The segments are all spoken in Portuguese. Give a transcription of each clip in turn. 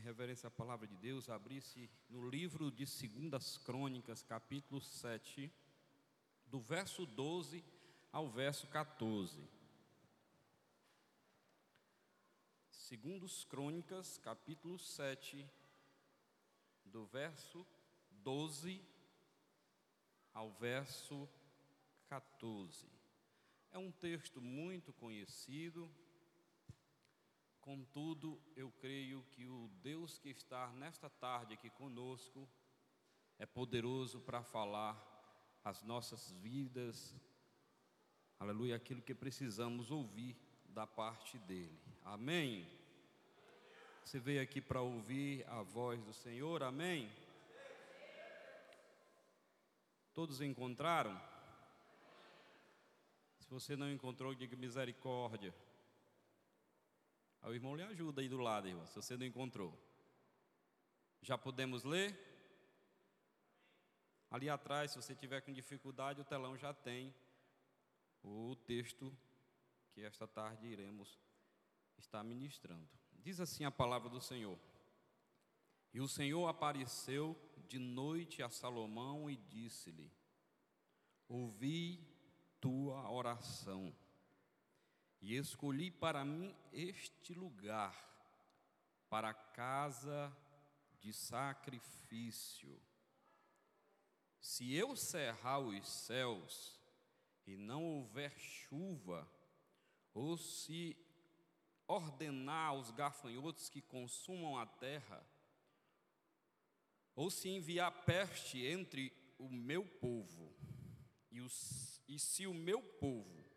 em reverência à palavra de Deus, abrisse no livro de Segundas Crônicas, capítulo 7, do verso 12 ao verso 14. Segundos Crônicas, capítulo 7, do verso 12 ao verso 14. É um texto muito conhecido, contudo, eu creio que o Deus que está nesta tarde aqui conosco é poderoso para falar as nossas vidas, aleluia, aquilo que precisamos ouvir da parte dele. Amém? Você veio aqui para ouvir a voz do Senhor, amém? Todos encontraram? Se você não encontrou, diga misericórdia. Aí o irmão lhe ajuda aí do lado, irmão, se você não encontrou. Já podemos ler? Ali atrás, se você tiver com dificuldade, o telão já tem o texto que esta tarde iremos estar ministrando. Diz assim a palavra do Senhor: E o Senhor apareceu de noite a Salomão e disse-lhe: Ouvi tua oração, e escolhi para mim este lugar, para casa de sacrifício. Se eu cerrar os céus e não houver chuva, ou se ordenar aos gafanhotos que consumam a terra, ou se enviar peste entre o meu povo, e, os, e se o meu povo,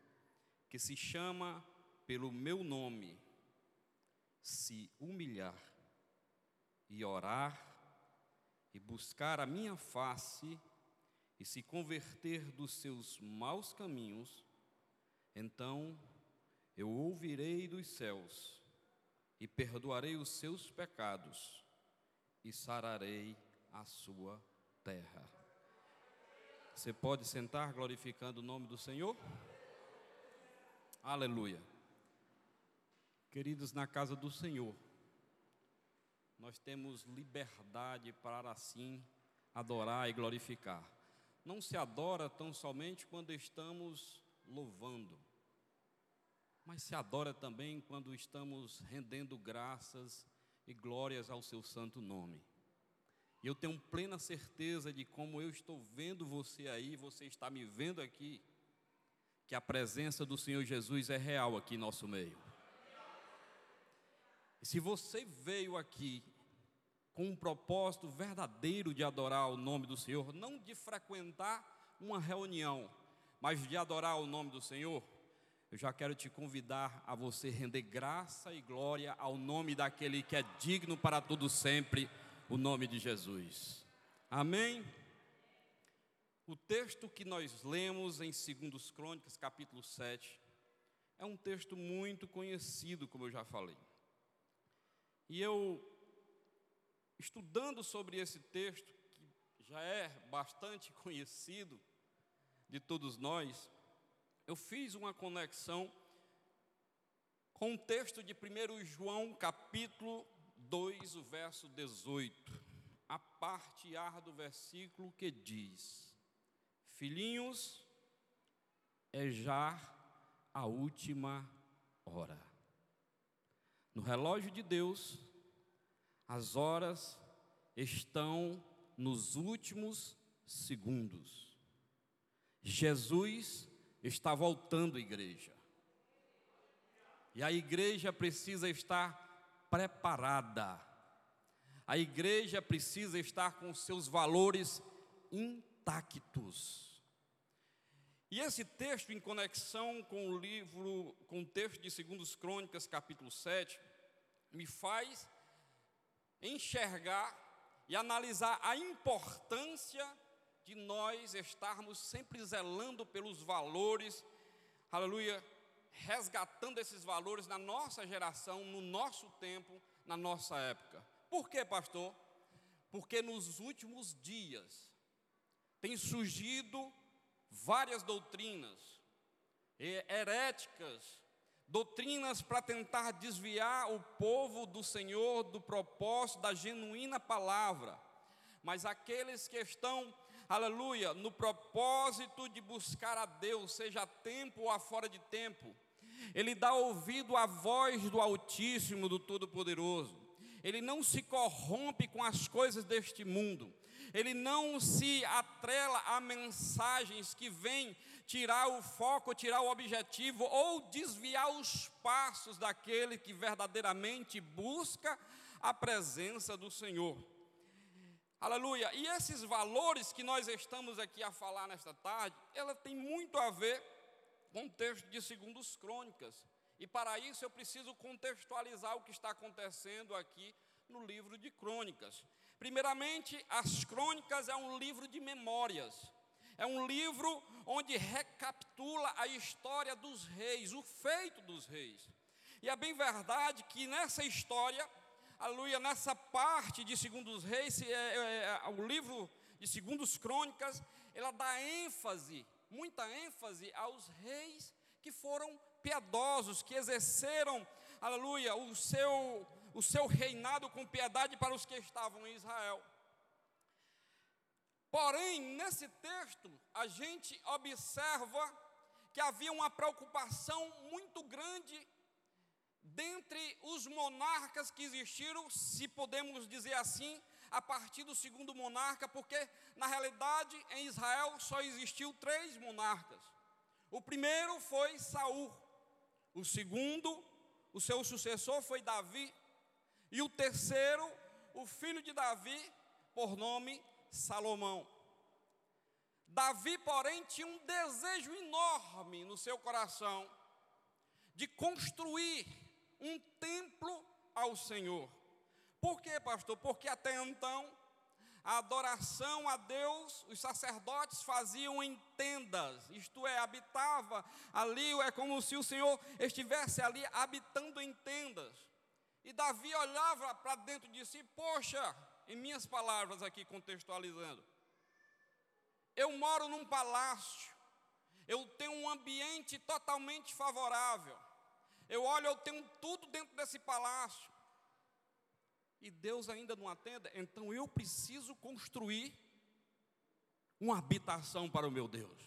que se chama pelo meu nome, se humilhar e orar e buscar a minha face e se converter dos seus maus caminhos, então eu ouvirei dos céus e perdoarei os seus pecados e sararei a sua terra. Você pode sentar glorificando o nome do Senhor? Aleluia. Queridos, na casa do Senhor, nós temos liberdade para assim adorar e glorificar. Não se adora tão somente quando estamos louvando mas se adora também quando estamos rendendo graças e glórias ao seu santo nome. E eu tenho plena certeza de como eu estou vendo você aí, você está me vendo aqui, que a presença do Senhor Jesus é real aqui em nosso meio. E se você veio aqui com um propósito verdadeiro de adorar o nome do Senhor, não de frequentar uma reunião, mas de adorar o nome do Senhor, eu já quero te convidar a você render graça e glória ao nome daquele que é digno para todo sempre, o nome de Jesus. Amém? O texto que nós lemos em 2 Crônicas, capítulo 7, é um texto muito conhecido, como eu já falei. E eu, estudando sobre esse texto, que já é bastante conhecido de todos nós, eu fiz uma conexão com o texto de 1 João, capítulo 2, o verso 18, a parte A do versículo que diz: Filhinhos, é já a última hora. No relógio de Deus, as horas estão nos últimos segundos. Jesus está voltando a igreja. E a igreja precisa estar preparada. A igreja precisa estar com seus valores intactos. E esse texto, em conexão com o livro, com o texto de 2 Crônicas, capítulo 7, me faz enxergar e analisar a importância de nós estarmos sempre zelando pelos valores, aleluia, resgatando esses valores na nossa geração, no nosso tempo, na nossa época. Por quê, pastor? Porque nos últimos dias tem surgido várias doutrinas heréticas, doutrinas para tentar desviar o povo do Senhor do propósito da genuína palavra, mas aqueles que estão, aleluia, no propósito de buscar a Deus, seja a tempo ou a fora de tempo, ele dá ouvido à voz do Altíssimo, do Todo-Poderoso. Ele não se corrompe com as coisas deste mundo. Ele não se atrela a mensagens que vêm tirar o foco, tirar o objetivo ou desviar os passos daquele que verdadeiramente busca a presença do Senhor. Aleluia. E esses valores que nós estamos aqui a falar nesta tarde, ela tem muito a ver com o texto de Segundos Crônicas. E para isso eu preciso contextualizar o que está acontecendo aqui no livro de Crônicas. Primeiramente, as Crônicas é um livro de memórias. É um livro onde recapitula a história dos reis, o feito dos reis. E é bem verdade que nessa história, aleluia, nessa parte de Segundos Reis, é, é, é, o livro de Segundos Crônicas, ela dá ênfase muita ênfase aos reis que foram piedosos, que exerceram, aleluia, o seu, o seu reinado com piedade para os que estavam em Israel. Porém, nesse texto, a gente observa que havia uma preocupação muito grande dentre os monarcas que existiram, se podemos dizer assim, a partir do segundo monarca, porque na realidade em Israel só existiu três monarcas. O primeiro foi Saul, o segundo, o seu sucessor foi Davi, e o terceiro, o filho de Davi, por nome Salomão. Davi, porém, tinha um desejo enorme no seu coração de construir um templo ao Senhor. Por quê, pastor? Porque até então a adoração a Deus, os sacerdotes faziam em tendas, isto é, habitava ali, é como se o Senhor estivesse ali habitando em tendas. E Davi olhava para dentro de si, poxa, em minhas palavras aqui contextualizando, eu moro num palácio, eu tenho um ambiente totalmente favorável, eu olho, eu tenho tudo dentro desse palácio, e Deus ainda não atenda, então eu preciso construir uma habitação para o meu Deus.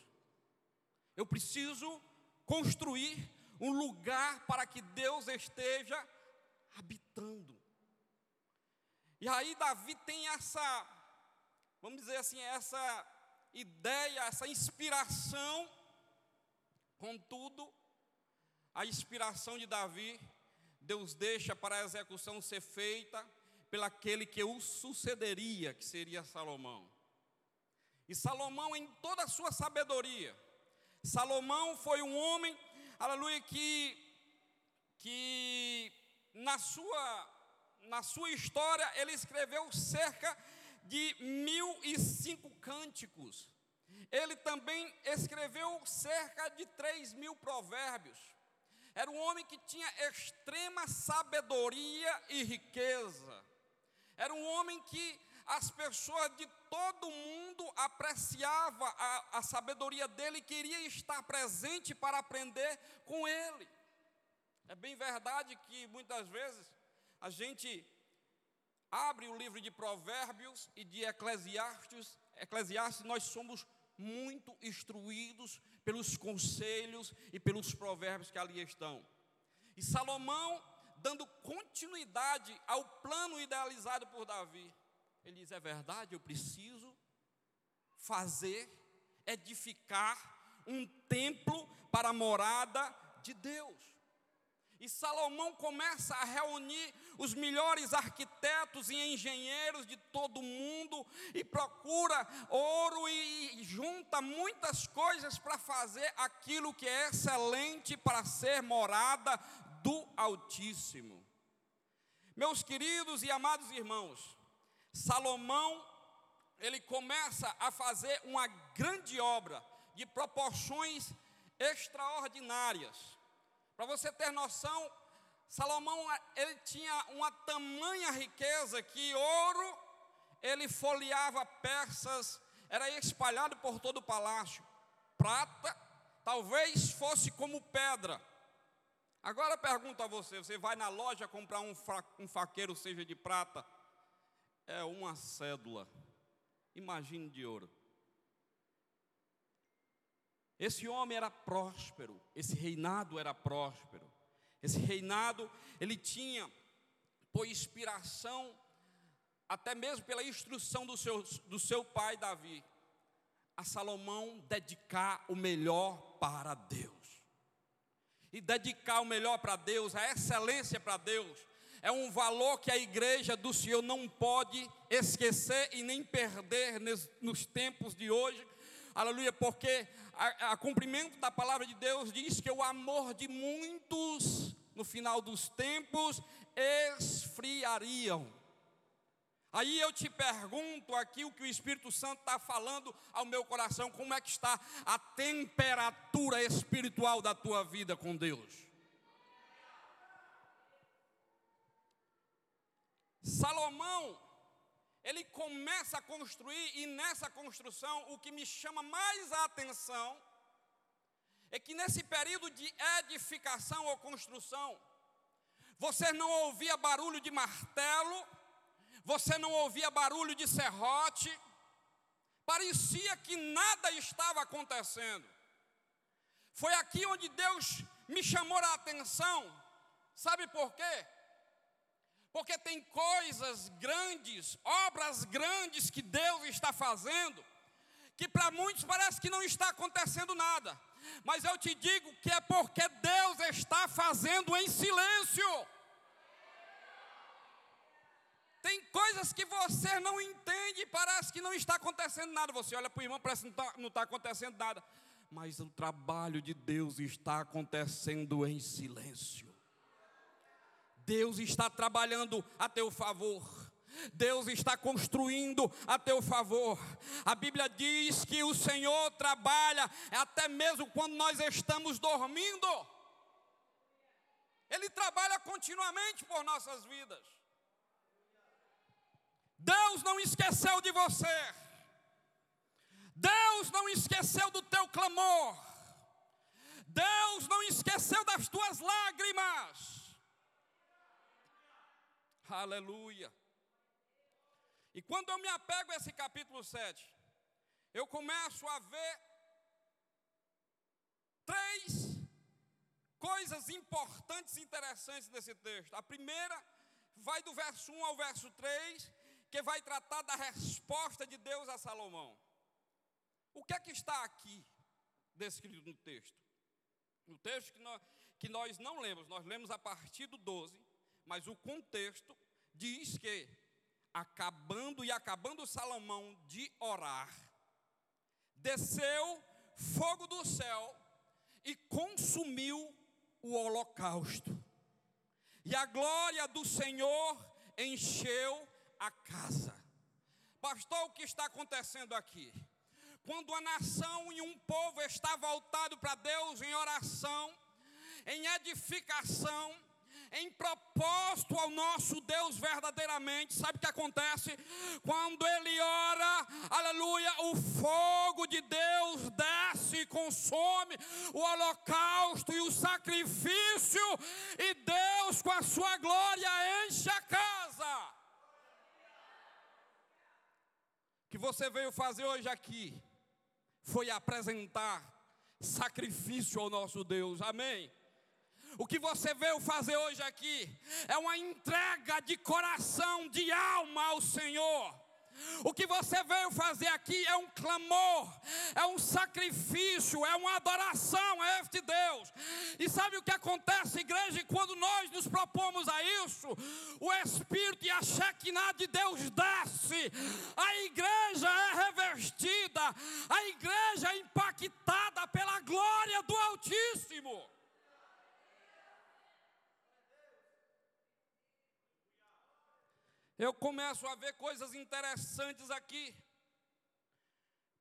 Eu preciso construir um lugar para que Deus esteja habitando. E aí Davi tem essa, vamos dizer assim, essa ideia, essa inspiração. Contudo, a inspiração de Davi, Deus deixa para a execução ser feita pelaquele que o sucederia, que seria Salomão. E Salomão, em toda a sua sabedoria, Salomão foi um homem, aleluia, que, que na, sua, na sua história ele escreveu cerca de mil e cinco cânticos. Ele também escreveu cerca de três mil provérbios. Era um homem que tinha extrema sabedoria e riqueza. Era um homem que as pessoas de todo mundo apreciavam a, a sabedoria dele e queria estar presente para aprender com ele. É bem verdade que muitas vezes a gente abre o livro de Provérbios e de Eclesiastes, Eclesiastes nós somos muito instruídos pelos conselhos e pelos provérbios que ali estão. E Salomão dando continuidade ao plano idealizado por Davi. Ele diz: é verdade, eu preciso fazer, edificar um templo para a morada de Deus. E Salomão começa a reunir os melhores arquitetos e engenheiros de todo o mundo e procura ouro e junta muitas coisas para fazer aquilo que é excelente para ser morada do Altíssimo. Meus queridos e amados irmãos, Salomão, ele começa a fazer uma grande obra de proporções extraordinárias. Para você ter noção, Salomão ele tinha uma tamanha riqueza que ouro ele folheava peças, era espalhado por todo o palácio. Prata talvez fosse como pedra Agora pergunto a você: você vai na loja comprar um, um faqueiro, seja de prata, é uma cédula, imagine de ouro. Esse homem era próspero, esse reinado era próspero. Esse reinado, ele tinha por inspiração, até mesmo pela instrução do seu, do seu pai Davi, a Salomão dedicar o melhor para Deus. E dedicar o melhor para Deus, a excelência para Deus, é um valor que a igreja do Senhor não pode esquecer e nem perder nos tempos de hoje, aleluia, porque a, a cumprimento da palavra de Deus diz que o amor de muitos no final dos tempos esfriariam. Aí eu te pergunto aqui o que o Espírito Santo está falando ao meu coração, como é que está a temperatura espiritual da tua vida com Deus? Salomão, ele começa a construir, e nessa construção, o que me chama mais a atenção, é que nesse período de edificação ou construção, você não ouvia barulho de martelo, você não ouvia barulho de serrote, parecia que nada estava acontecendo. Foi aqui onde Deus me chamou a atenção, sabe por quê? Porque tem coisas grandes, obras grandes que Deus está fazendo, que para muitos parece que não está acontecendo nada. Mas eu te digo que é porque Deus está fazendo em silêncio. Tem coisas que você não entende parece que não está acontecendo nada. Você olha para o irmão, parece que não está, não está acontecendo nada. Mas o trabalho de Deus está acontecendo em silêncio. Deus está trabalhando a teu favor. Deus está construindo a teu favor. A Bíblia diz que o Senhor trabalha até mesmo quando nós estamos dormindo. Ele trabalha continuamente por nossas vidas. Deus não esqueceu de você. Deus não esqueceu do teu clamor. Deus não esqueceu das tuas lágrimas. Aleluia. E quando eu me apego a esse capítulo 7, eu começo a ver três coisas importantes e interessantes desse texto. A primeira vai do verso 1 ao verso 3, que vai tratar da resposta de Deus a Salomão. O que é que está aqui descrito no texto? No texto que nós, que nós não lemos, nós lemos a partir do 12, mas o contexto diz que acabando e acabando Salomão de orar, desceu fogo do céu e consumiu o holocausto. E a glória do Senhor encheu a casa. Pastor, o que está acontecendo aqui? Quando a nação e um povo está voltado para Deus em oração, em edificação, em propósito ao nosso Deus verdadeiramente. Sabe o que acontece? Quando ele ora, aleluia, o fogo de Deus desce e consome o holocausto e o sacrifício, e Deus, com a sua glória, enche a casa. O que você veio fazer hoje aqui foi apresentar sacrifício ao nosso Deus, amém? O que você veio fazer hoje aqui é uma entrega de coração, de alma ao Senhor. O que você veio fazer aqui é um clamor, é um sacrifício, é uma adoração a este Deus. E sabe o que acontece, igreja? Quando nós nos propomos a isso, o Espírito e a Shekinah de Deus desce, a igreja é revestida, a igreja é impactada pela glória do Altíssimo. Eu começo a ver coisas interessantes aqui.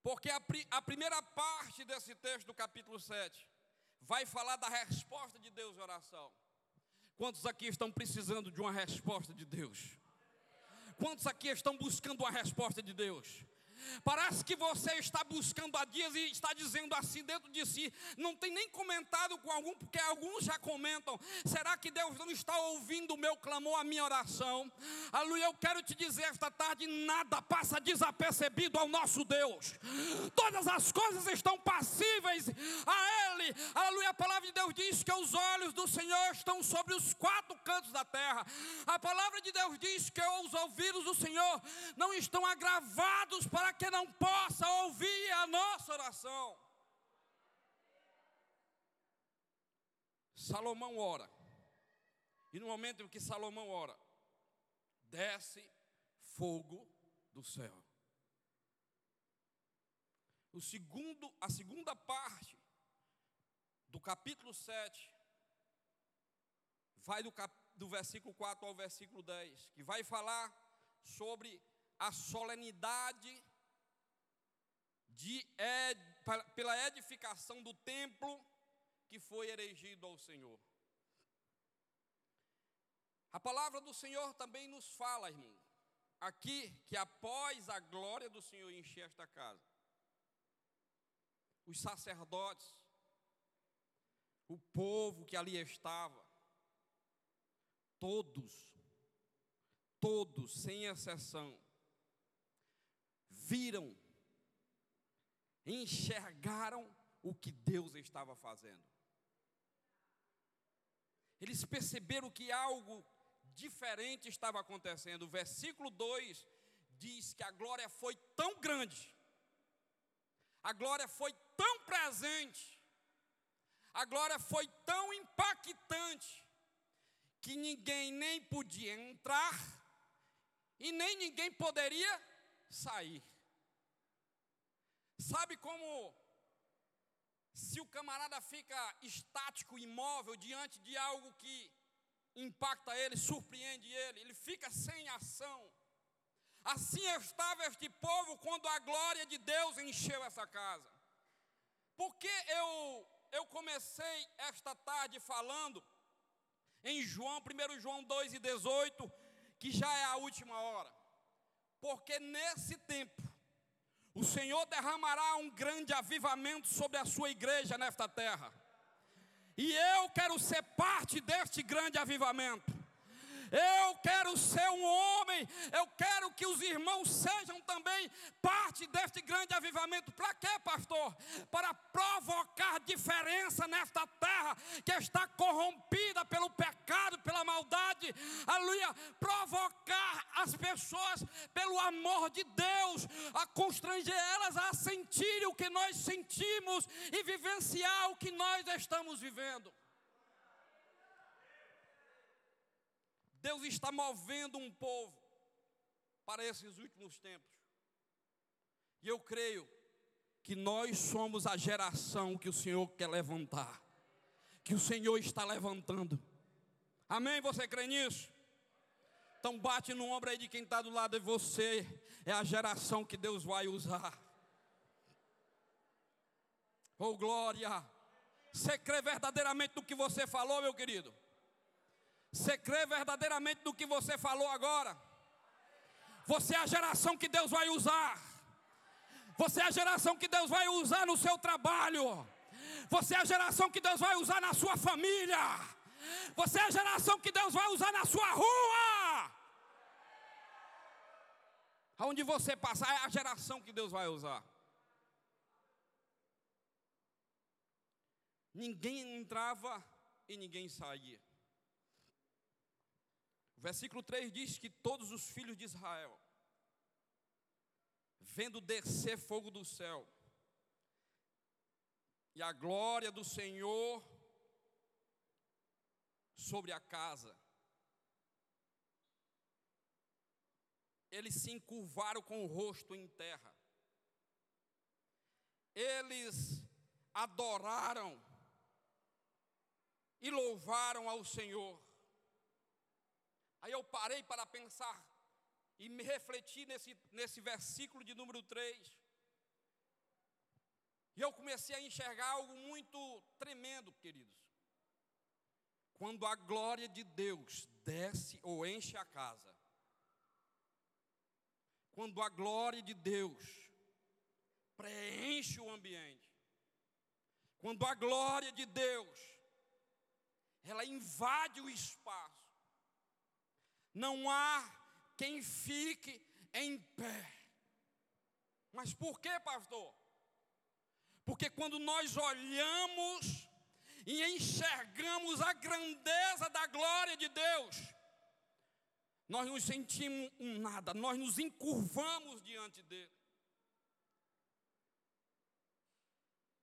Porque a, a, primeira parte desse texto do capítulo 7 vai falar da resposta de Deus à oração. Quantos aqui estão precisando de uma resposta de Deus? Quantos aqui estão buscando uma resposta de Deus? Parece que você está buscando há dias e está dizendo assim dentro de si. Não tem nem comentado com algum, porque alguns já comentam. Será que Deus não está ouvindo o meu clamor, a minha oração? Aleluia, eu quero te dizer esta tarde: nada passa desapercebido ao nosso Deus. Todas as coisas estão passíveis a Ele. Aleluia, a palavra de Deus diz que os olhos do Senhor estão sobre os quatro cantos da terra. A palavra de Deus diz que os ouvidos do Senhor não estão agravados para que não possa ouvir a nossa oração. Salomão ora. E no momento em que Salomão ora, desce fogo do céu. O segundo, a segunda parte do capítulo 7 vai do, cap, do versículo 4 ao versículo 10, que vai falar sobre a solenidade de, ed, pela edificação do templo que foi erigido ao Senhor. A palavra do Senhor também nos fala, irmão, aqui que após a glória do Senhor encher esta casa, os sacerdotes, o povo que ali estava, todos, todos, sem exceção, viram, enxergaram o que Deus estava fazendo. Eles perceberam que algo diferente estava acontecendo. O versículo 2 diz que a glória foi tão grande, a glória foi tão presente, a glória foi tão impactante, que ninguém nem podia entrar e nem ninguém poderia sair. Sabe como se o camarada fica estático, imóvel diante de algo que impacta ele, surpreende ele, ele fica sem ação. Assim estava este povo quando a glória de Deus encheu essa casa. Porque eu eu comecei esta tarde falando em João, 1 João 2 e 18, que já é a última hora. Porque nesse tempo o Senhor derramará um grande avivamento sobre a sua igreja nesta terra. E eu quero ser parte deste grande avivamento. Eu quero ser um homem, eu quero que os irmãos sejam também parte deste grande avivamento. Para quê, pastor? Para provocar diferença nesta terra que está corrompida pelo pecado, pela maldade. Aleluia! Provocar as pessoas pelo amor de Deus, a constranger elas a sentir o que nós sentimos e vivenciar o que nós estamos vivendo. Deus está movendo um povo para esses últimos tempos. E eu creio que nós somos a geração que o Senhor quer levantar, que o Senhor está levantando. Amém? Você crê nisso? Então bate no ombro aí de quem está do lado de você. É a geração que Deus vai usar. Oh glória! Você crê verdadeiramente no que você falou, meu querido? Você crê verdadeiramente no que você falou agora? Você é a geração que Deus vai usar. Você é a geração que Deus vai usar no seu trabalho. Você é a geração que Deus vai usar na sua família. Você é a geração que Deus vai usar na sua rua. Aonde você passar é a geração que Deus vai usar. Ninguém entrava e ninguém saía. Versículo 3 diz que todos os filhos de Israel, vendo descer fogo do céu, e a glória do Senhor sobre a casa, eles se encurvaram com o rosto em terra, eles adoraram e louvaram ao Senhor. Aí eu parei para pensar e me refleti nesse, nesse versículo de número 3. E eu comecei a enxergar algo muito tremendo, queridos. Quando a glória de Deus desce ou enche a casa, quando a glória de Deus preenche o ambiente. Quando a glória de Deus ela invade o espaço, não há quem fique em pé. Mas por que, pastor? Porque quando nós olhamos e enxergamos a grandeza da glória de Deus, nós nos sentimos um nada, nós nos encurvamos diante dele.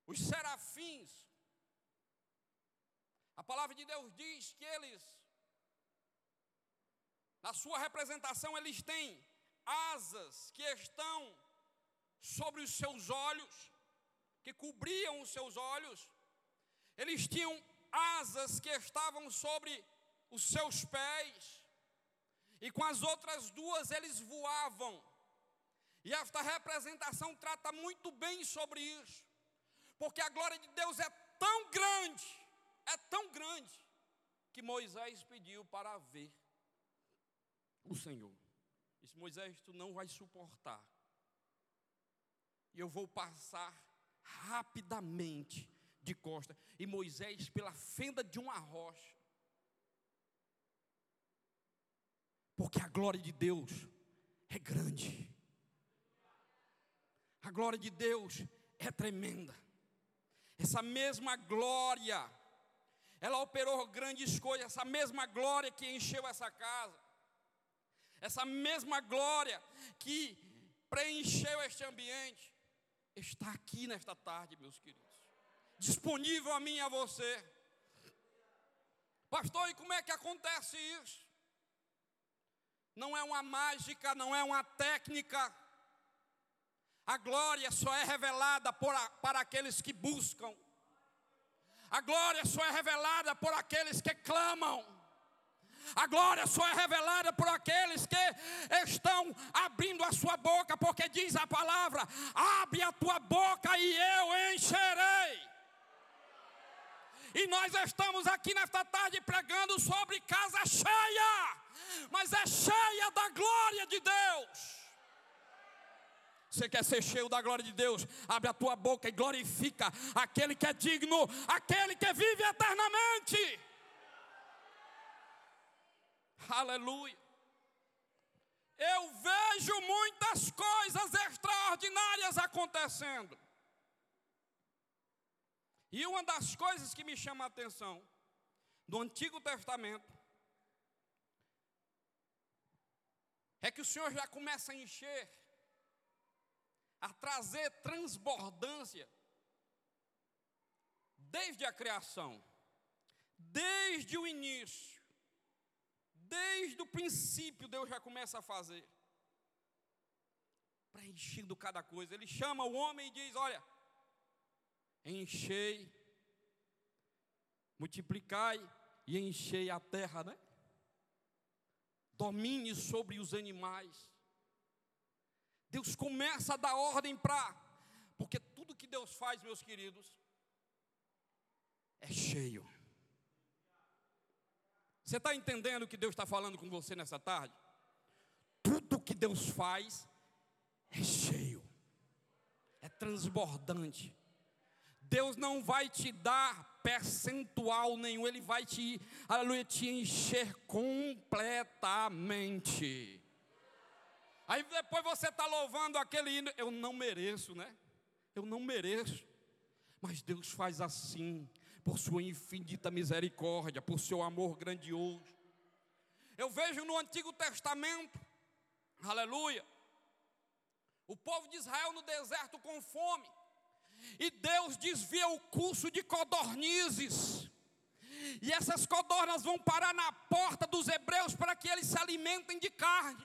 Os serafins, a palavra de Deus diz que eles, na sua representação, eles têm asas que estão sobre os seus olhos, que cobriam os seus olhos, eles tinham asas que estavam sobre os seus pés, e com as outras duas eles voavam. E esta representação trata muito bem sobre isso, porque a glória de Deus é tão grande, é tão grande, que Moisés pediu para ver o Senhor. Disse: Moisés, tu não vai suportar, e eu vou passar rapidamente de costa, e Moisés pela fenda de uma rocha. Porque a glória de Deus é grande. A glória de Deus é tremenda. Essa mesma glória, ela operou grandes coisas, essa mesma glória que encheu essa casa, essa mesma glória que preencheu este ambiente, está aqui nesta tarde, meus queridos disponível a mim e a você. Pastor, e como é que acontece isso? Não é uma mágica, não é uma técnica. A glória só é revelada por, para aqueles que buscam. A glória só é revelada por aqueles que clamam. A glória só é revelada por aqueles que estão abrindo a sua boca, porque diz a palavra: abre a tua boca e eu encherei. E nós estamos aqui nesta tarde pregando sobre casa cheia, mas é cheia da glória de Deus. Você quer ser cheio da glória de Deus? Abre a tua boca e glorifica aquele que é digno, aquele que vive eternamente. Aleluia. Eu vejo muitas coisas extraordinárias acontecendo. E uma das coisas que me chama a atenção do Antigo Testamento é que o Senhor já começa a encher, a trazer transbordância desde a criação, desde o início, desde o princípio, Deus já começa a fazer, preenchendo cada coisa. Ele chama o homem e diz: Olha, enchei, multiplicai e enchei a terra, né? Domine sobre os animais. Deus começa a dar ordem para, porque tudo que Deus faz, meus queridos, é cheio. Você está entendendo o que Deus está falando com você nessa tarde? Tudo que Deus faz é cheio, é transbordante. Deus não vai te dar percentual nenhum, Ele vai te, aleluia, te encher completamente. Aí depois você está louvando aquele hino, eu não mereço, né? Eu não mereço. Mas Deus faz assim, por sua infinita misericórdia, por seu amor grandioso. Eu vejo no Antigo Testamento, aleluia, o povo de Israel no deserto com fome e Deus desvia o curso de codornizes. E essas codornas vão parar na porta dos hebreus para que eles se alimentem de carne.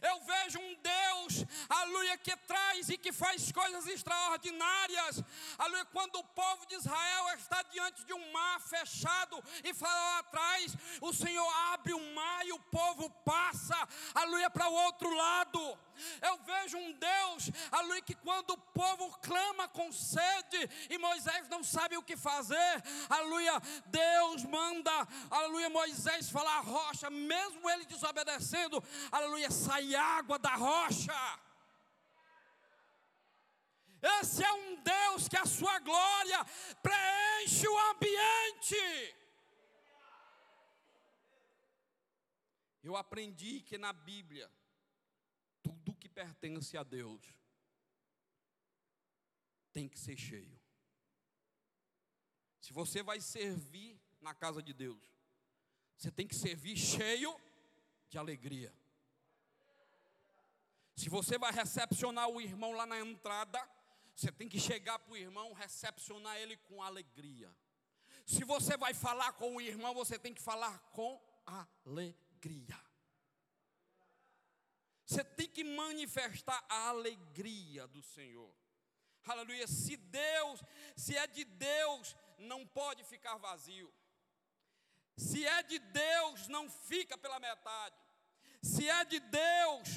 Eu vejo um Deus, aleluia, que traz e que faz coisas extraordinárias. Aleluia, quando o povo de Israel está diante de um mar fechado e fala lá atrás, o Senhor abre o mar e o povo passa, aleluia, para o outro lado. Eu vejo um Deus, aleluia, que quando o povo clama com sede e Moisés não sabe o que fazer, aleluia, Deus manda, aleluia, Moisés falar rocha, mesmo ele desobedecendo, aleluia, sai água da rocha. Esse é um Deus que a sua glória preenche o ambiente. Eu aprendi que na Bíblia, tudo que pertence a Deus tem que ser cheio. Se você vai servir na casa de Deus, você tem que servir cheio de alegria. Se você vai recepcionar o irmão lá na entrada, você tem que chegar para o irmão, recepcionar ele com alegria. Se você vai falar com o irmão, você tem que falar com alegria. Você tem que manifestar a alegria do Senhor. Aleluia. Se Deus, se é de Deus, não pode ficar vazio. Se é de Deus, não fica pela metade. Se é de Deus,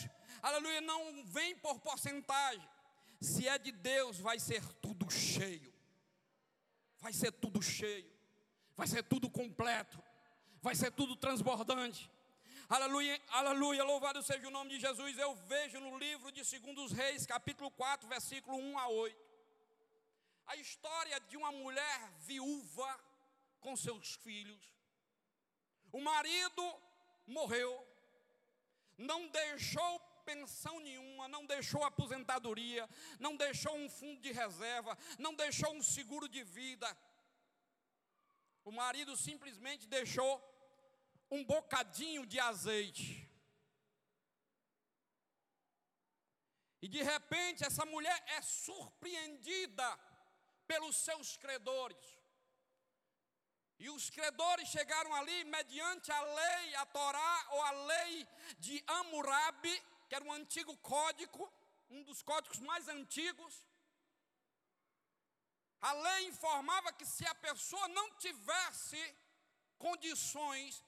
aleluia, não vem por porcentagem. Se é de Deus, vai ser tudo cheio. Vai ser tudo cheio. Vai ser tudo completo. Vai ser tudo transbordante. Aleluia, aleluia, louvado seja o nome de Jesus. Eu vejo no livro de Segundos Reis, capítulo 4, versículo 1 a 8, a história de uma mulher viúva com seus filhos. O marido morreu, não deixou pensão nenhuma, não deixou aposentadoria, não deixou um fundo de reserva, não deixou um seguro de vida. O marido simplesmente deixou um bocadinho de azeite. E de repente essa mulher é surpreendida pelos seus credores. E os credores chegaram ali mediante a lei, a Torá ou a lei de Amurabi, que era um antigo código, um dos códigos mais antigos. A lei informava que se a pessoa não tivesse condições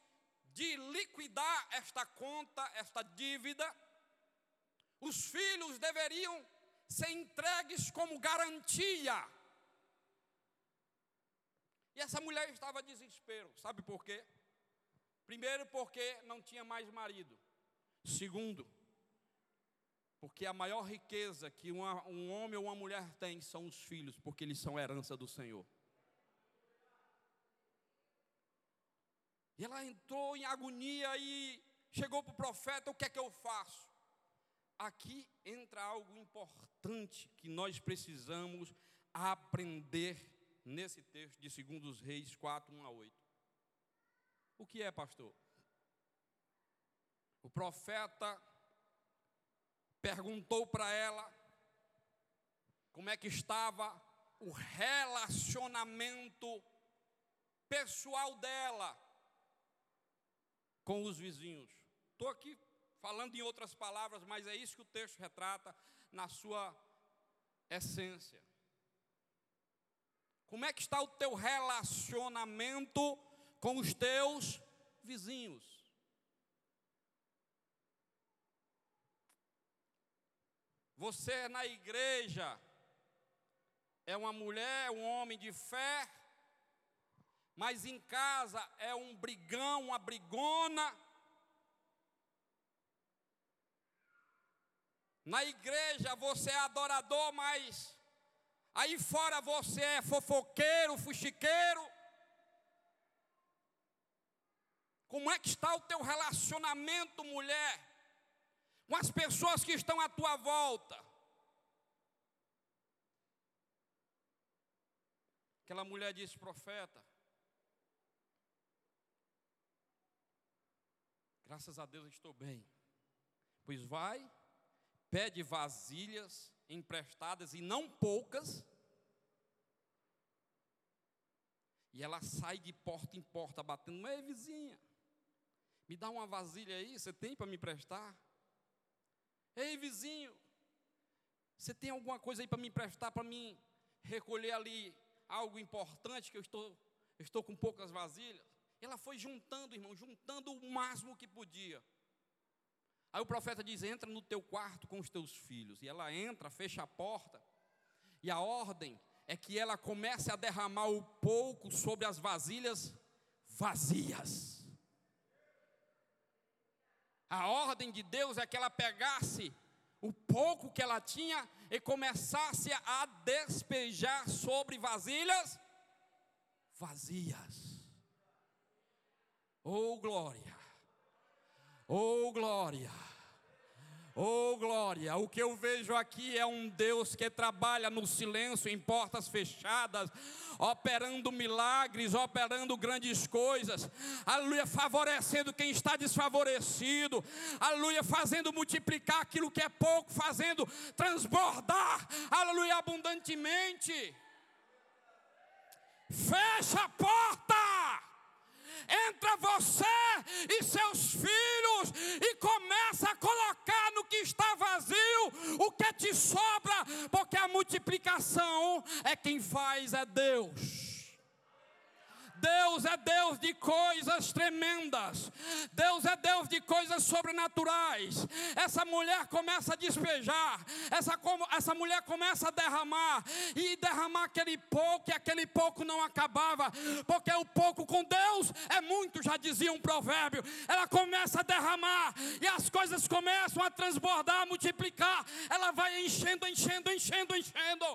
de liquidar esta conta, esta dívida, os filhos deveriam ser entregues como garantia. E essa mulher estava desespero, sabe por quê? Primeiro, porque não tinha mais marido. Segundo, porque a maior riqueza que uma, um homem ou uma mulher tem são os filhos, porque eles são herança do Senhor. E ela entrou em agonia e chegou para o profeta: o que é que eu faço? Aqui entra algo importante que nós precisamos aprender nesse texto de 2 Reis 4, 1 a 8. O que é, pastor? O profeta perguntou para ela como é que estava o relacionamento pessoal dela com os vizinhos. Estou aqui falando em outras palavras, mas é isso que o texto retrata na sua essência. Como é que está o teu relacionamento com os teus vizinhos? Você na igreja é uma mulher, um homem de fé, mas em casa é um brigão, uma brigona. Na igreja você é adorador, mas aí fora você é fofoqueiro, fuxiqueiro. Como é que está o teu relacionamento, mulher? Com as pessoas que estão à tua volta. Aquela mulher disse, profeta, graças a Deus estou bem. Pois vai, pede vasilhas emprestadas e não poucas. E ela sai de porta em porta batendo, ei vizinha, me dá uma vasilha aí, você tem para me prestar? Ei, vizinho, você tem alguma coisa aí para me emprestar, para mim recolher ali algo importante que eu estou, estou com poucas vasilhas? Ela foi juntando, irmão, juntando o máximo que podia. Aí o profeta diz: entra no teu quarto com os teus filhos. E ela entra, fecha a porta. E a ordem é que ela comece a derramar o pouco sobre as vasilhas vazias. A ordem de Deus é que ela pegasse o pouco que ela tinha e começasse a despejar sobre vasilhas vazias. Oh glória! Oh glória! Oh glória! O que eu vejo aqui é um Deus que trabalha no silêncio, em portas fechadas, operando milagres, operando grandes coisas, aleluia, favorecendo quem está desfavorecido, aleluia, fazendo multiplicar aquilo que é pouco, fazendo transbordar, aleluia, abundantemente. Fecha a porta entra você e seus filhos e começa a colocar no que está vazio o que te sobra, porque a multiplicação é quem faz, é Deus. Deus é Deus de coisas tremendas. Deus é Deus de coisas sobrenaturais. Essa mulher começa a despejar. Essa, essa mulher começa a derramar. E derramar aquele pouco, e aquele pouco não acabava. Porque o pouco com Deus é muito, já dizia um provérbio. Ela começa a derramar. E as coisas começam a transbordar, a multiplicar. Ela vai enchendo, enchendo, enchendo, enchendo.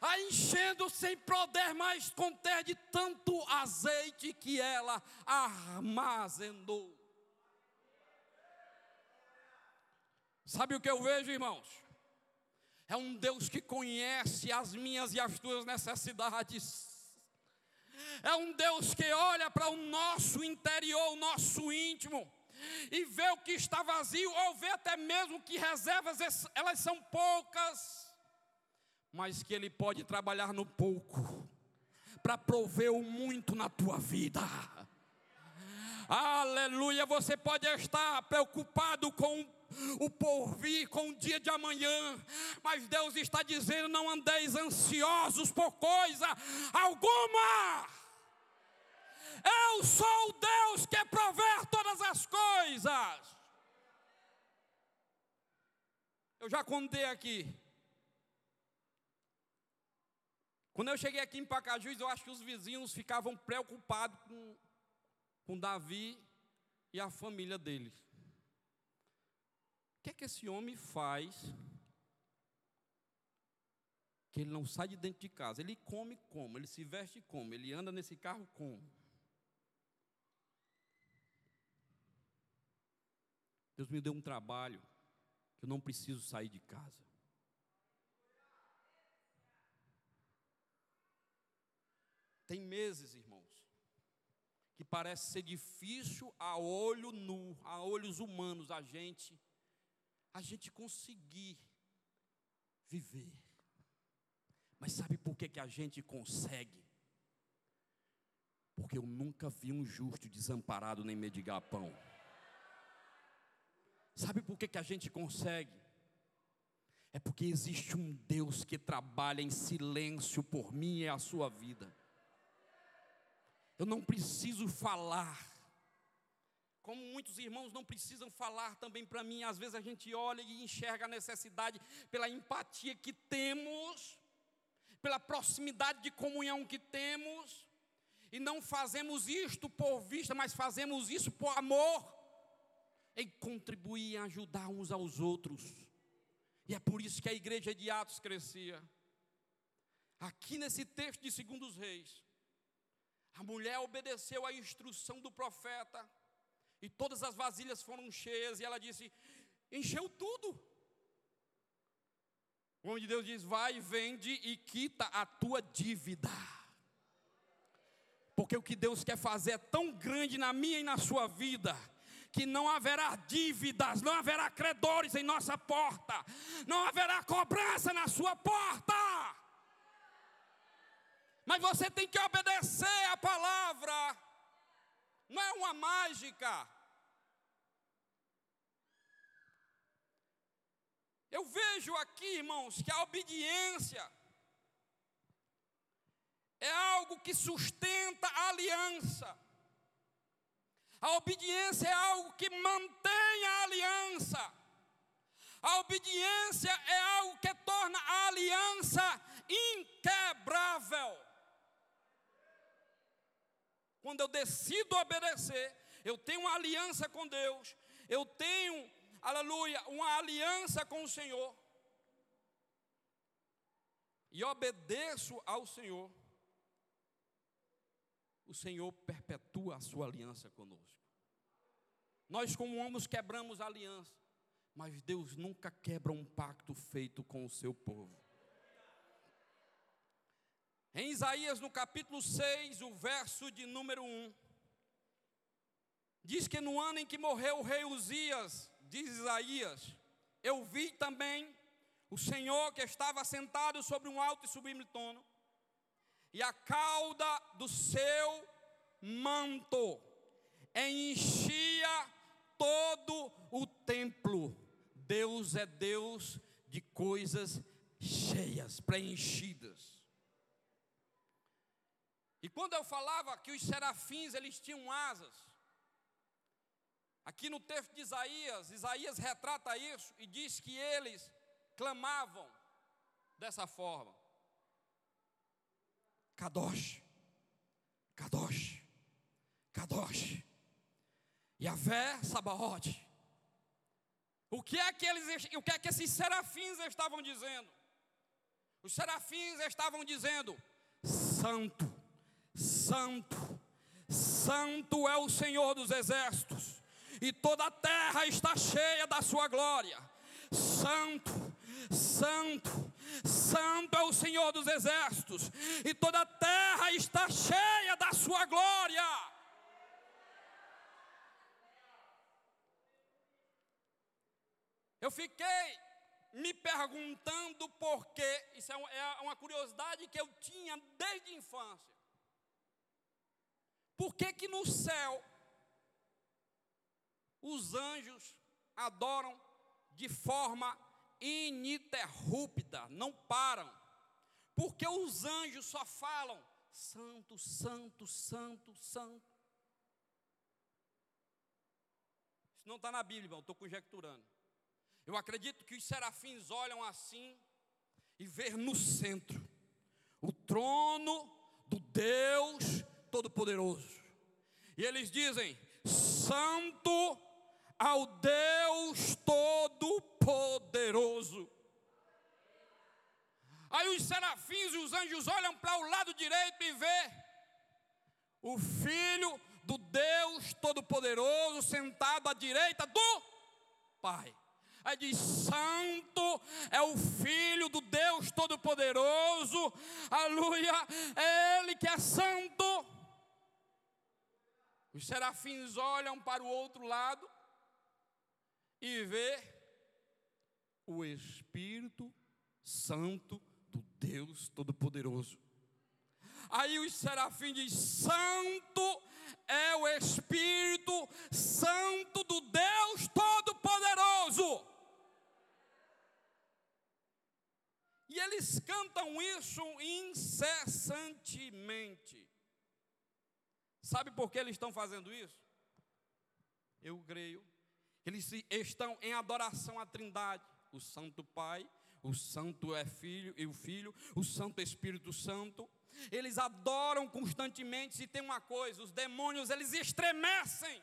A enchendo sem poder mais conter de tanto azeite azeite que ela armazenou. Sabe o que eu vejo, irmãos? É um Deus que conhece as minhas e as tuas necessidades. É um Deus que olha para o nosso interior, o nosso íntimo, e vê o que está vazio, ou vê até mesmo que reservas elas são poucas, mas que Ele pode trabalhar no pouco para prover o muito na tua vida. Aleluia, você pode estar preocupado com o porvir, com o dia de amanhã, mas Deus está dizendo: não andeis ansiosos por coisa alguma. Eu sou o Deus que prover todas as coisas. Eu já contei aqui Quando eu cheguei aqui em Pacajus, eu acho que os vizinhos ficavam preocupados com, com Davi e a família dele. O que é que esse homem faz que ele não sai de dentro de casa? Ele come como? Ele se veste como? Ele anda nesse carro como? Deus me deu um trabalho que eu não preciso sair de casa. Tem meses, irmãos, que parece ser difícil a olho nu, a olhos humanos, a gente, a gente conseguir viver. Mas sabe por que, que a gente consegue? Porque eu nunca vi um justo desamparado nem mendigar pão. Sabe por que, que a gente consegue? É porque existe um Deus que trabalha em silêncio por mim e a sua vida. Eu não preciso falar. Como muitos irmãos não precisam falar também para mim, às vezes a gente olha e enxerga a necessidade pela empatia que temos, pela proximidade de comunhão que temos, e não fazemos isto por vista, mas fazemos isso por amor, em contribuir e ajudar uns aos outros. E é por isso que a igreja de Atos crescia. Aqui nesse texto de Segundos Reis, a mulher obedeceu à instrução do profeta, e todas as vasilhas foram cheias, e ela disse: encheu tudo. O homem de Deus diz: vai, vende e quita a tua dívida. Porque o que Deus quer fazer é tão grande na minha e na sua vida, que não haverá dívidas, não haverá credores em nossa porta, não haverá cobrança na sua porta. Mas você tem que obedecer a palavra. Não é uma mágica. Eu vejo aqui, irmãos, que a obediência é algo que sustenta a aliança. A obediência é algo que mantém a aliança. A obediência é algo que torna a aliança inquebrável. Quando eu decido obedecer, eu tenho uma aliança com Deus, eu tenho aleluia, uma aliança com o Senhor, e obedeço ao Senhor, o Senhor perpetua a sua aliança conosco. Nós, como homens, quebramos a aliança, mas Deus nunca quebra um pacto feito com o seu povo. Em Isaías, no capítulo 6, o verso de número 1, diz que no ano em que morreu o rei Uzias, diz Isaías, eu vi também o Senhor que estava sentado sobre um alto e sublime trono, e a cauda do seu manto enchia todo o templo. Deus é Deus de coisas cheias, preenchidas. E quando eu falava que os serafins eles tinham asas, aqui no texto de Isaías, Isaías retrata isso e diz que eles clamavam dessa forma: Kadosh, Kadosh, Kadosh, Yahvé Sabaote. O que é que eles, o que é que esses serafins estavam dizendo? Os serafins estavam dizendo: Santo, Santo, Santo é o Senhor dos exércitos, e toda a terra está cheia da sua glória. Santo, Santo, Santo é o Senhor dos exércitos, e toda a terra está cheia da sua glória. Eu fiquei me perguntando por quê, isso é, é uma curiosidade que eu tinha desde a infância. Por que que no céu os anjos adoram de forma ininterrupta, não param? Porque os anjos só falam santo, santo, santo, santo. Isso não está na Bíblia, irmão, estou conjecturando. Eu acredito que os serafins olham assim e vê no centro o trono do Deus Todo-Poderoso. E eles dizem: Santo ao Deus Todo-Poderoso. Aí os serafins e os anjos olham para o lado direito e vê o Filho do Deus Todo-Poderoso sentado à direita do Pai. Aí diz: Santo é o Filho do Deus Todo-Poderoso, aleluia, é Ele que é santo. Os serafins olham para o outro lado e vê o Espírito Santo do Deus Todo-Poderoso. Aí os serafins dizem: Santo é o Espírito Santo do Deus Todo-Poderoso. E eles cantam isso incessantemente. Sabe por que eles estão fazendo isso? Eu creio. Eles estão em adoração à Trindade, o Santo Pai, o Santo é Filho e o Filho, o Santo Espírito Santo. Eles adoram constantemente, e tem uma coisa, os demônios eles estremecem.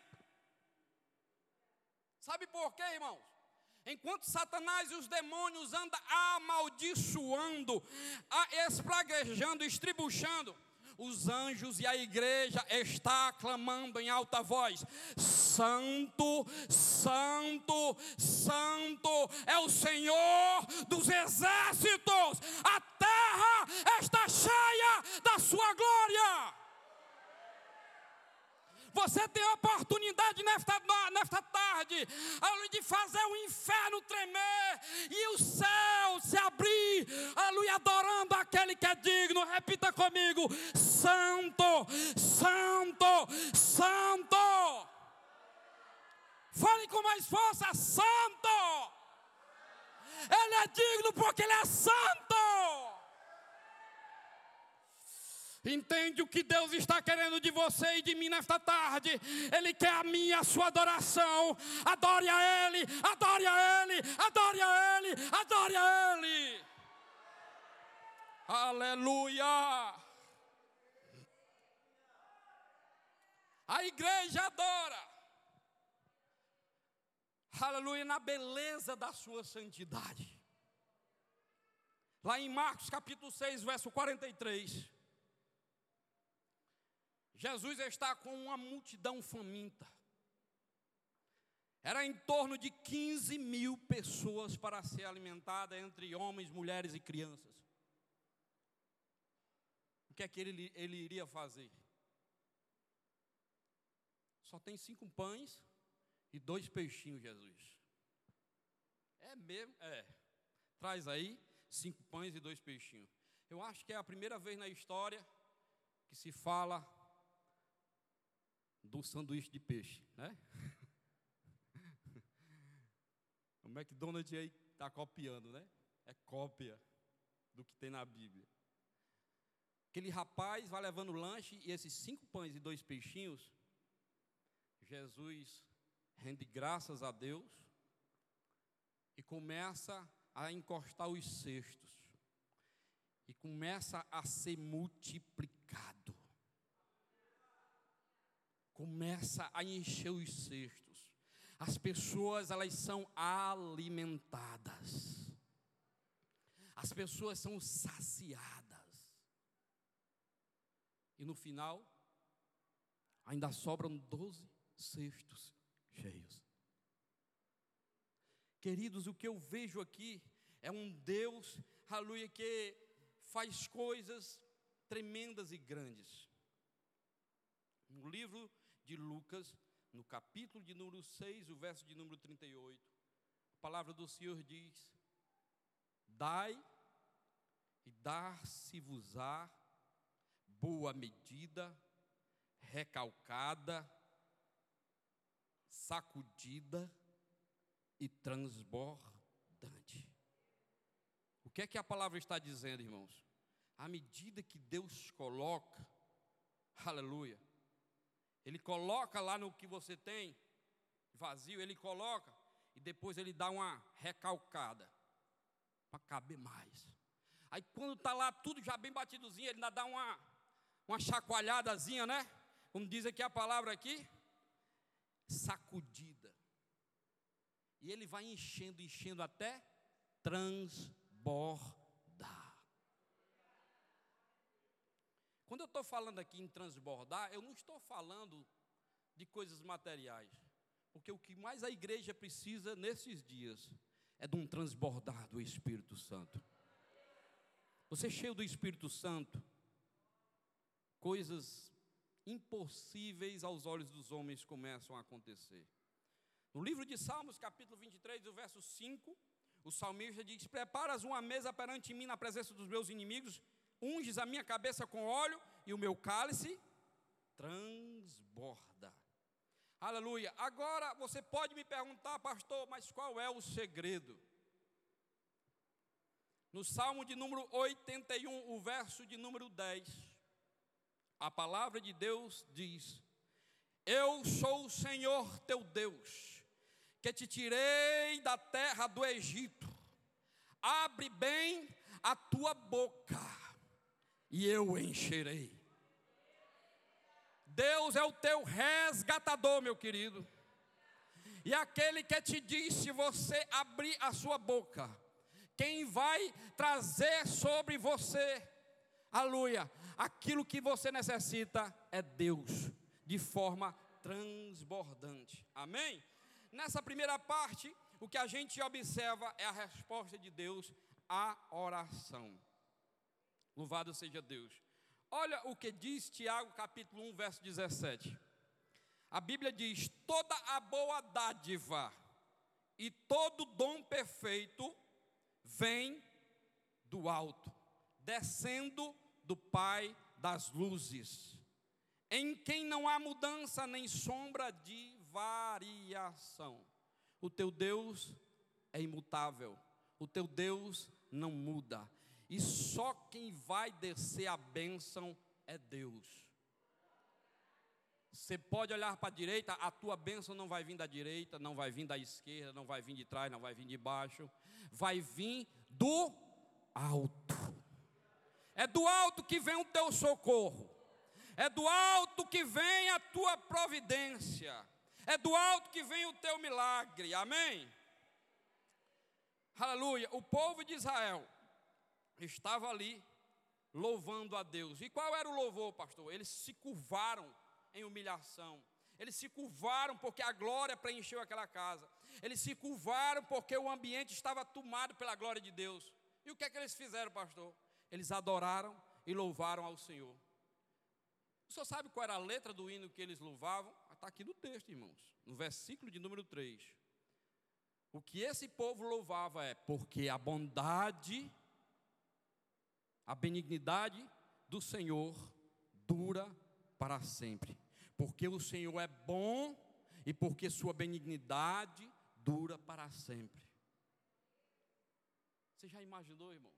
Sabe por quê, irmãos? Enquanto Satanás e os demônios andam amaldiçoando, espraguejando, estribuchando, os anjos e a igreja está clamando em alta voz: Santo, Santo, Santo é o Senhor dos exércitos, a terra está cheia da sua glória. Você tem a oportunidade nesta, nesta tarde de fazer o inferno tremer e o céu se abrir, aleluia, adorando aquele que é digno. Repita comigo: Santo, Santo, Santo. Fale com mais força: Santo. Ele é digno porque Ele é santo. Entende o que Deus está querendo de você e de mim nesta tarde? Ele quer a minha, a sua adoração. Adore a Ele, adore a Ele, adore a Ele, adore a Ele. Aleluia. A igreja adora. aleluia, na beleza da sua santidade. Lá em Marcos capítulo 6, verso 43. Jesus está com uma multidão faminta. Era em torno de 15 mil pessoas para ser alimentada, entre homens, mulheres e crianças. O que é que ele, ele iria fazer? Só tem cinco pães e dois peixinhos, Jesus. É mesmo? É. Traz aí cinco pães e dois peixinhos. Eu acho que é a primeira vez na história que se fala do sanduíche de peixe, né? O McDonald's aí está copiando, né? É cópia do que tem na Bíblia. Aquele rapaz vai levando lanche e esses cinco pães e dois peixinhos, Jesus rende graças a Deus e começa a encostar os cestos e começa a ser multiplicado. Começa a encher os cestos. As pessoas elas são alimentadas. As pessoas são saciadas. E no final ainda sobram doze cestos cheios. Queridos, o que eu vejo aqui é um Deus, aleluia, que faz coisas tremendas e grandes. No livro de Lucas, no capítulo de número 6, o verso de número 38, a palavra do Senhor diz: Dai e dar-se-vos-á boa medida, recalcada, sacudida e transbordante. O que é que a palavra está dizendo, irmãos? À medida que Deus coloca, aleluia, Ele coloca lá no que você tem, vazio, Ele coloca, e depois Ele dá uma recalcada, para caber mais. Aí quando está lá tudo já bem batidozinho, Ele ainda dá uma, uma chacoalhadazinha, né? Como diz aqui a palavra aqui, sacudida. E ele vai enchendo, enchendo até transbordar. Quando eu estou falando aqui em transbordar, eu não estou falando de coisas materiais. Porque o que mais a igreja precisa nesses dias é de um transbordar do Espírito Santo. Você é cheio do Espírito Santo, coisas impossíveis aos olhos dos homens começam a acontecer. No livro de Salmos, capítulo 23, o verso 5, o salmista diz: Preparas uma mesa perante mim na presença dos meus inimigos, unges a minha cabeça com óleo e o meu cálice transborda. Aleluia. Agora você pode me perguntar, pastor, mas qual é o segredo? No Salmo de número 81, o verso de número 10, a palavra de Deus diz: Eu sou o Senhor teu Deus, que te tirei da terra do Egito. Abre bem a tua boca, e eu encherei. Deus é o teu resgatador, meu querido. E aquele que te disse você abrir a sua boca, quem vai trazer sobre você, aleluia, aquilo que você necessita é Deus, de forma transbordante. Amém? Nessa primeira parte, o que a gente observa é a resposta de Deus à oração. Louvado seja Deus. Olha o que diz Tiago, capítulo 1, verso 17. A Bíblia diz: toda a boa dádiva e todo dom perfeito vem do alto, descendo do Pai das luzes, em quem não há mudança nem sombra de variação. O teu Deus é imutável, o teu Deus não muda, e só quem vai descer a bênção é Deus. Você pode olhar para a direita, a tua bênção não vai vir da direita, não vai vir da esquerda, não vai vir de trás, não vai vir de baixo, vai vir do alto. É do alto que vem o teu socorro. É do alto que vem a tua providência. É do alto que vem o teu milagre. Amém? Aleluia. O povo de Israel estava ali louvando a Deus. E qual era o louvor, pastor? Eles se curvaram em humilhação. Eles se curvaram porque a glória preencheu aquela casa. Eles se curvaram porque o ambiente estava tomado pela glória de Deus. E o que é que eles fizeram, pastor? Eles adoraram e louvaram ao Senhor. O senhor sabe qual era a letra do hino que eles louvavam? Está aqui no texto, irmãos, no versículo de número 3. O que esse povo louvava é porque a bondade, a benignidade do Senhor dura para sempre. Porque o Senhor é bom e porque sua benignidade dura para sempre. Você já imaginou, irmão?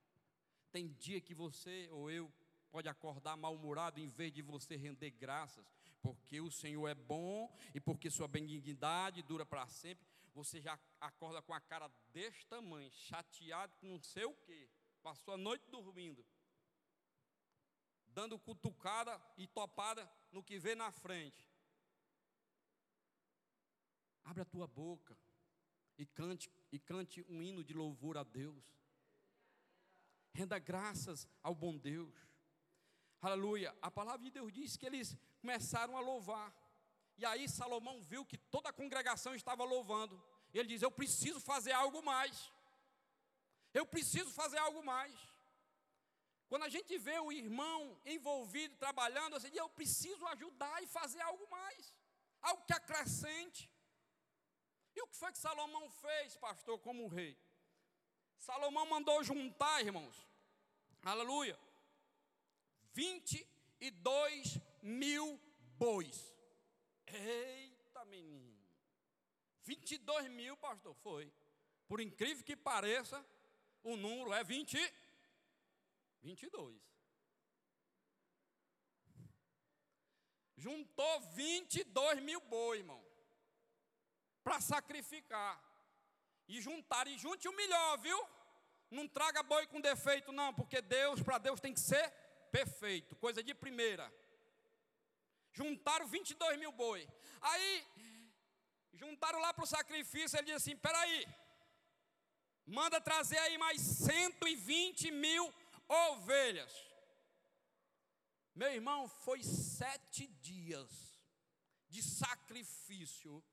Tem dia que você ou eu pode acordar mal-humorado em vez de você render graças, porque o Senhor é bom e porque sua benignidade dura para sempre. Você já acorda com a cara deste tamanho, chateado com não sei o quê, passou a noite dormindo, dando cutucada e topada no que vê na frente. Abre a tua boca e cante e cante um hino de louvor a Deus. Renda graças ao bom Deus. Aleluia. A palavra de Deus diz que eles começaram a louvar. E aí Salomão viu que toda a congregação estava louvando. Ele diz: Eu preciso fazer algo mais. Eu preciso fazer algo mais. Quando a gente vê o irmão envolvido, trabalhando, assim, eu preciso ajudar e fazer algo mais. Algo que acrescente. E o que foi que Salomão fez, pastor, como rei? Salomão mandou juntar, irmãos, aleluia, 22 mil bois. Eita, menino. 22 mil, pastor, foi. Por incrível que pareça, o número é 20, 22. Juntou 22 mil bois, irmão, para sacrificar. E juntar, e junte o melhor, viu? Não traga boi com defeito, não, porque Deus, para Deus tem que ser perfeito, coisa de primeira. Juntaram 22 mil boi. Aí, juntaram lá para o sacrifício, ele disse assim: peraí, manda trazer aí mais 120 mil ovelhas. Meu irmão, foi sete dias de sacrifício,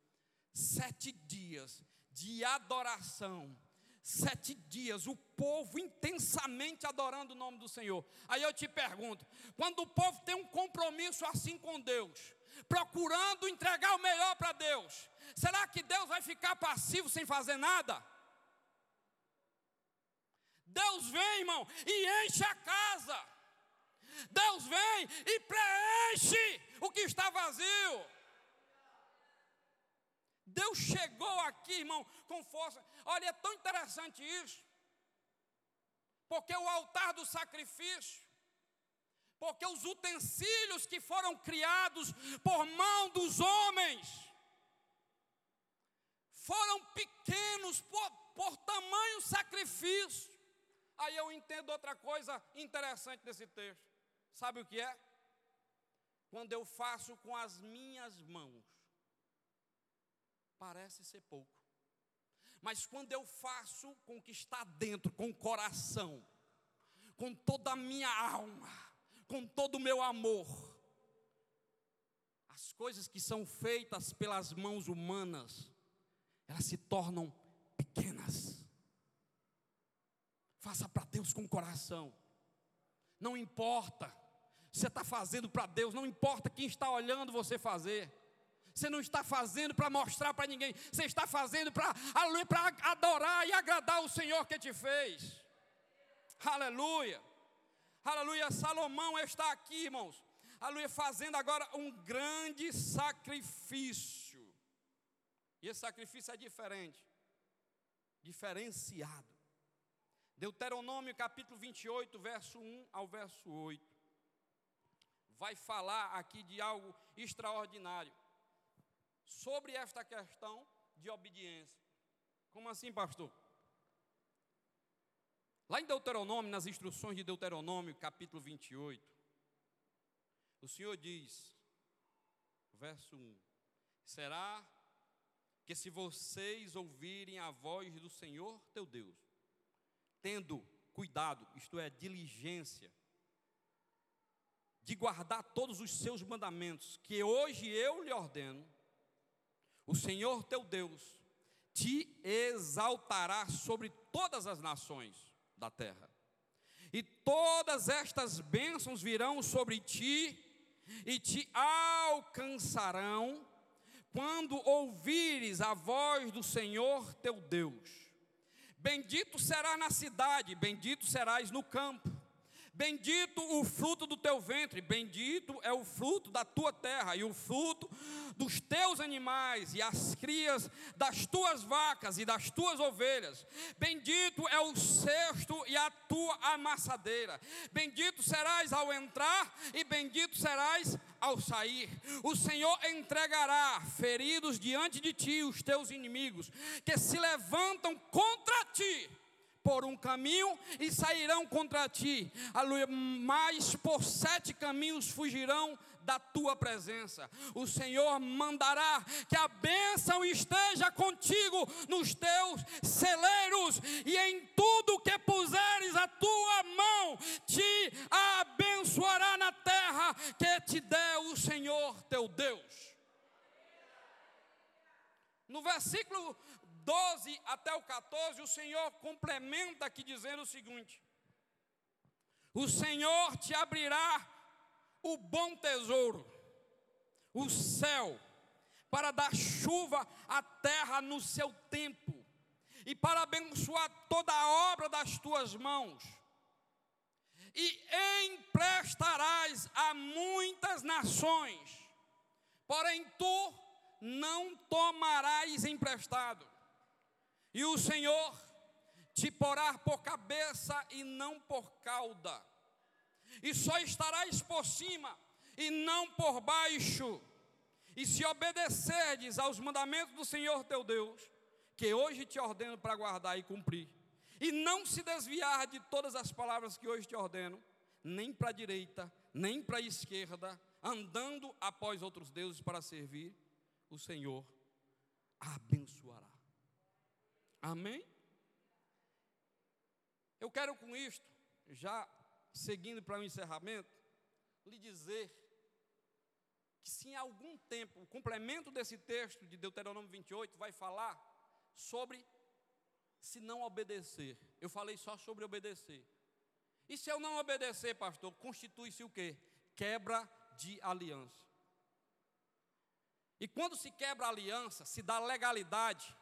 sete dias de adoração, sete dias, o povo intensamente adorando o nome do Senhor. Aí eu te pergunto: quando o povo tem um compromisso assim com Deus, procurando entregar o melhor para Deus, será que Deus vai ficar passivo sem fazer nada? Deus vem, irmão, e enche a casa. Deus vem e preenche o que está vazio. Deus chegou aqui, irmão, com força. Olha, é tão interessante isso. Porque o altar do sacrifício, porque os utensílios que foram criados por mão dos homens, foram pequenos por, por tamanho sacrifício. Aí eu entendo outra coisa interessante nesse texto. Sabe o que é? Quando eu faço com as minhas mãos parece ser pouco. Mas quando eu faço com o que está dentro, com o coração, com toda a minha alma, com todo o meu amor, as coisas que são feitas pelas mãos humanas, elas se tornam pequenas. Faça para Deus com o coração, não importa, você está fazendo para Deus, não importa quem está olhando você fazer. Você não está fazendo para mostrar para ninguém, você está fazendo para adorar e agradar o Senhor que te fez. Aleluia. Aleluia. Salomão está aqui, irmãos. Aleluia, fazendo agora um grande sacrifício. E esse sacrifício é diferente, diferenciado. Deuteronômio capítulo 28, verso 1 ao verso 8. Vai falar aqui de algo extraordinário sobre esta questão de obediência. Como assim, pastor? Lá em Deuteronômio, nas instruções de Deuteronômio, capítulo 28, o Senhor diz, verso 1: Será que se vocês ouvirem a voz do Senhor teu Deus, tendo cuidado, isto é, diligência, de guardar todos os seus mandamentos, que hoje eu lhe ordeno, o Senhor teu Deus te exaltará sobre todas as nações da terra. E todas estas bênçãos virão sobre ti e te alcançarão quando ouvires a voz do Senhor teu Deus. Bendito será na cidade, bendito serás no campo. Bendito o fruto do teu ventre, bendito é o fruto da tua terra, e o fruto dos teus animais, e as crias das tuas vacas e das tuas ovelhas. Bendito é o cesto e a tua amassadeira. Bendito serás ao entrar, e bendito serás ao sair. O Senhor entregará feridos diante de ti os teus inimigos, que se levantam contra ti por um caminho e sairão contra ti, aleluia, mas por sete caminhos fugirão da tua presença. O Senhor mandará que a bênção esteja contigo nos teus celeiros e em tudo que puseres a tua mão, te abençoará na terra que te deu o Senhor teu Deus. No versículo 12 até o 14, o Senhor complementa aqui dizendo o seguinte: O Senhor te abrirá o bom tesouro, o céu, para dar chuva à terra no seu tempo, e para abençoar toda a obra das tuas mãos. E emprestarás a muitas nações, porém tu não tomarás emprestado e o Senhor te porá por cabeça e não por cauda, e só estarás por cima e não por baixo. E se obedecerdes aos mandamentos do Senhor teu Deus, que hoje te ordeno para guardar e cumprir, e não se desviar de todas as palavras que hoje te ordeno, nem para a direita, nem para a esquerda, andando após outros deuses para servir, o Senhor abençoará. Amém? Eu quero com isto, já seguindo para o encerramento, lhe dizer que se em algum tempo, o complemento desse texto de Deuteronômio 28 vai falar sobre se não obedecer. Eu falei só sobre obedecer. E se eu não obedecer, pastor, constitui-se o quê? Quebra de aliança. E quando se quebra aliança, se dá legalidade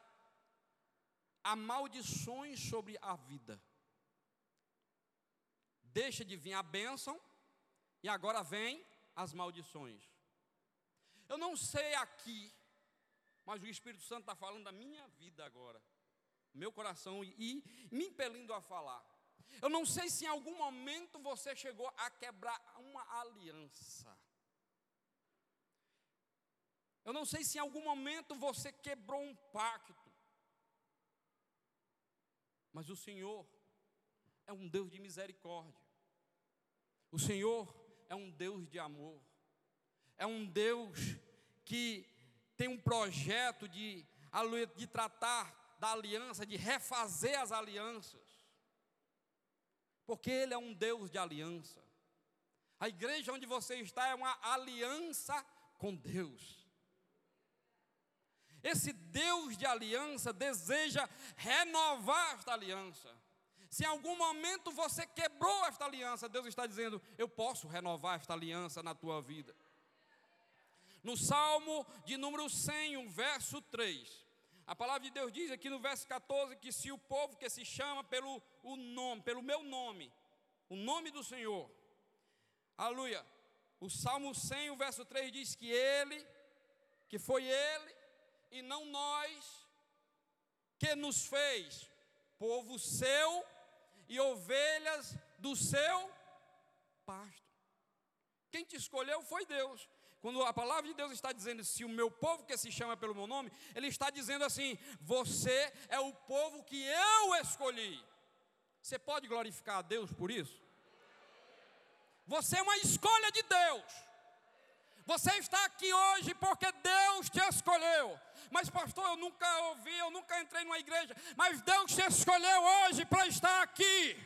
há maldições sobre a vida. Deixa de vir a bênção e agora vem as maldições. Eu não sei aqui, mas o Espírito Santo está falando da minha vida agora, meu coração e, e me impelindo a falar. Eu não sei se em algum momento você chegou a quebrar uma aliança. Eu não sei se em algum momento você quebrou um pacto. Mas o Senhor é um Deus de misericórdia. O Senhor é um Deus de amor. É um Deus que tem um projeto de, de tratar da aliança, de refazer as alianças. Porque Ele é um Deus de aliança. A igreja onde você está é uma aliança com Deus. Esse Deus de aliança deseja renovar esta aliança. Se em algum momento você quebrou esta aliança, Deus está dizendo: Eu posso renovar esta aliança na tua vida. No Salmo de número 100, o verso 3, a palavra de Deus diz aqui no verso 14 que se o povo que se chama pelo o nome, pelo meu nome, o nome do Senhor, aleluia. O Salmo 100, o verso 3 diz que ele, que foi ele e não nós, que nos fez povo seu e ovelhas do seu pasto. Quem te escolheu foi Deus. Quando a palavra de Deus está dizendo, se o meu povo que se chama pelo meu nome, ele está dizendo assim: você é o povo que eu escolhi. Você pode glorificar a Deus por isso? Você é uma escolha de Deus. Você está aqui hoje porque Deus te escolheu. Mas, pastor, eu nunca ouvi, eu nunca entrei numa igreja. Mas Deus te escolheu hoje para estar aqui.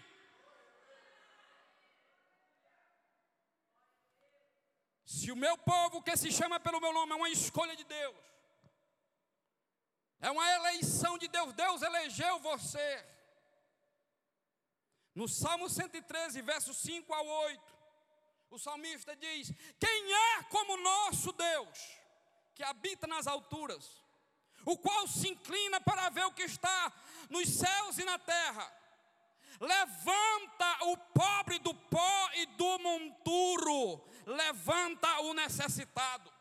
Se o meu povo, que se chama pelo meu nome, é uma escolha de Deus, é uma eleição de Deus, Deus elegeu você. No Salmo 113, versos 5 a 8, o salmista diz: Quem é como nosso Deus, que habita nas alturas, o qual se inclina para ver o que está nos céus e na terra? Levanta o pobre do pó e do monturo, levanta o necessitado.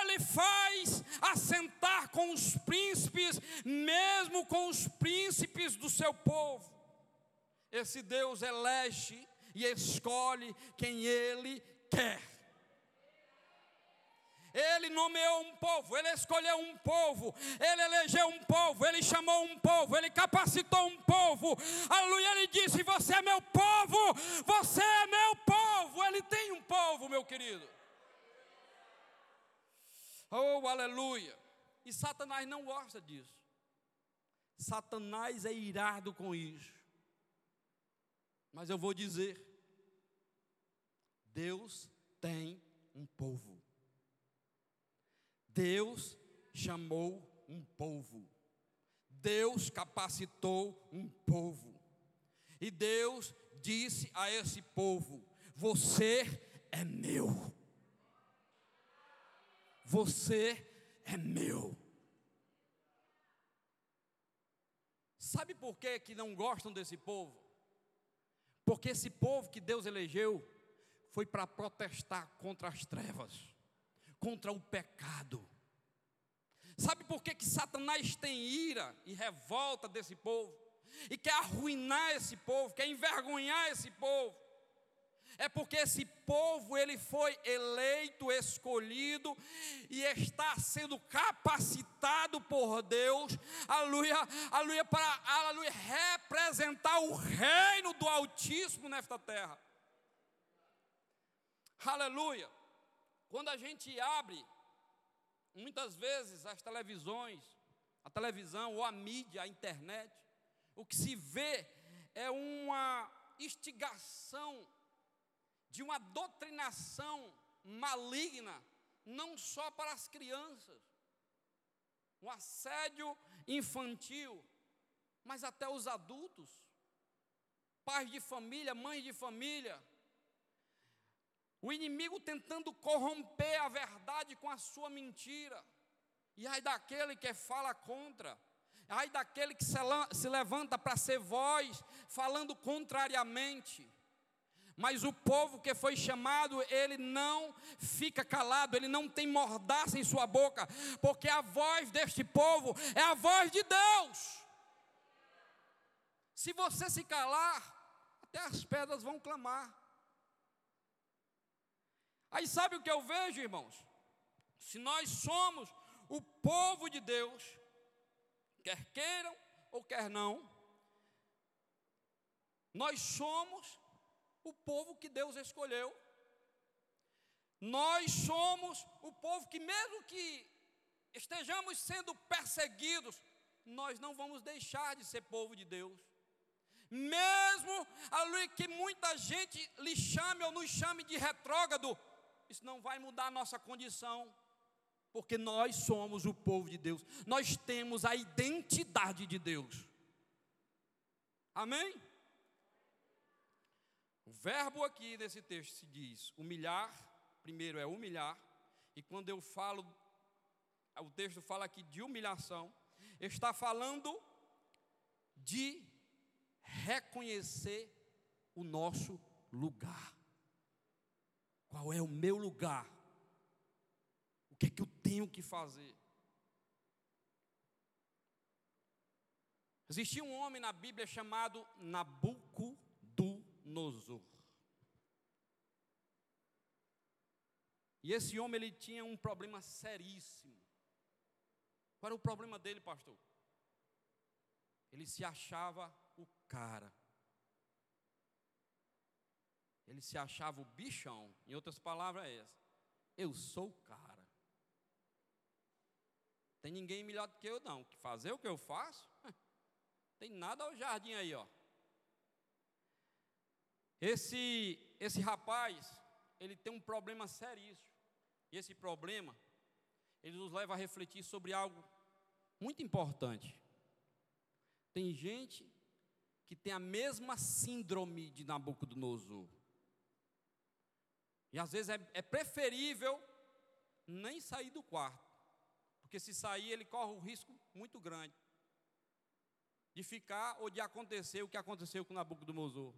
Ele faz assentar com os príncipes, mesmo com os príncipes do seu povo. Esse Deus elege e escolhe quem ele quer. Ele nomeou um povo, ele escolheu um povo, ele elegeu um povo, ele chamou um povo, ele capacitou um povo. Aleluia, ele disse: Você é meu povo, você é meu povo. Ele tem um povo, meu querido. Oh, aleluia. E Satanás não gosta disso. Satanás é irado com isso. Mas eu vou dizer: Deus tem um povo. Deus chamou um povo. Deus capacitou um povo. E Deus disse a esse povo: Você é meu. Você é meu. Sabe por que, que não gostam desse povo? Porque esse povo que Deus elegeu foi para protestar contra as trevas, contra o pecado. Sabe por que, que Satanás tem ira e revolta desse povo? E quer arruinar esse povo, quer envergonhar esse povo? É porque esse povo ele foi eleito, escolhido e está sendo capacitado por Deus, aleluia, aleluia para aleluia, representar o reino do Altíssimo nesta terra. Aleluia. Quando a gente abre muitas vezes as televisões, a televisão ou a mídia, a internet, o que se vê é uma instigação de uma doutrinação maligna, não só para as crianças, um assédio infantil, mas até os adultos, pais de família, mães de família. O inimigo tentando corromper a verdade com a sua mentira. E ai daquele que fala contra, ai daquele que se levanta para ser voz, falando contrariamente. Mas o povo que foi chamado, ele não fica calado, ele não tem mordaça em sua boca, porque a voz deste povo é a voz de Deus. Se você se calar, até as pedras vão clamar. Aí sabe o que eu vejo, irmãos? Se nós somos o povo de Deus, quer queiram ou quer não, nós somos o povo que Deus escolheu. Nós somos o povo que, mesmo que estejamos sendo perseguidos, nós não vamos deixar de ser povo de Deus. Mesmo que muita gente lhe chame ou nos chame de retrógrado, isso não vai mudar a nossa condição, porque nós somos o povo de Deus, nós temos a identidade de Deus. Amém? O verbo aqui nesse texto se diz humilhar, primeiro é humilhar, e quando eu falo, o texto fala aqui de humilhação, está falando de reconhecer o nosso lugar. Qual é o meu lugar? O que é que eu tenho que fazer? Existia um homem na Bíblia chamado Nabucodonosor. E esse homem ele tinha um problema seríssimo. Qual era o problema dele, pastor? Ele se achava o cara. Ele se achava o bichão. Em outras palavras, é essa. Eu sou o cara. Tem ninguém melhor do que eu, não. Que fazer o que eu faço? Tem nada ao jardim aí, ó. Esse, esse rapaz, ele tem um problema seríssimo. E esse problema, ele nos leva a refletir sobre algo muito importante. Tem gente que tem a mesma síndrome de Nabucodonosor. E às vezes é, é preferível nem sair do quarto, porque se sair ele corre um risco muito grande de ficar ou de acontecer o que aconteceu com Nabucodonosor.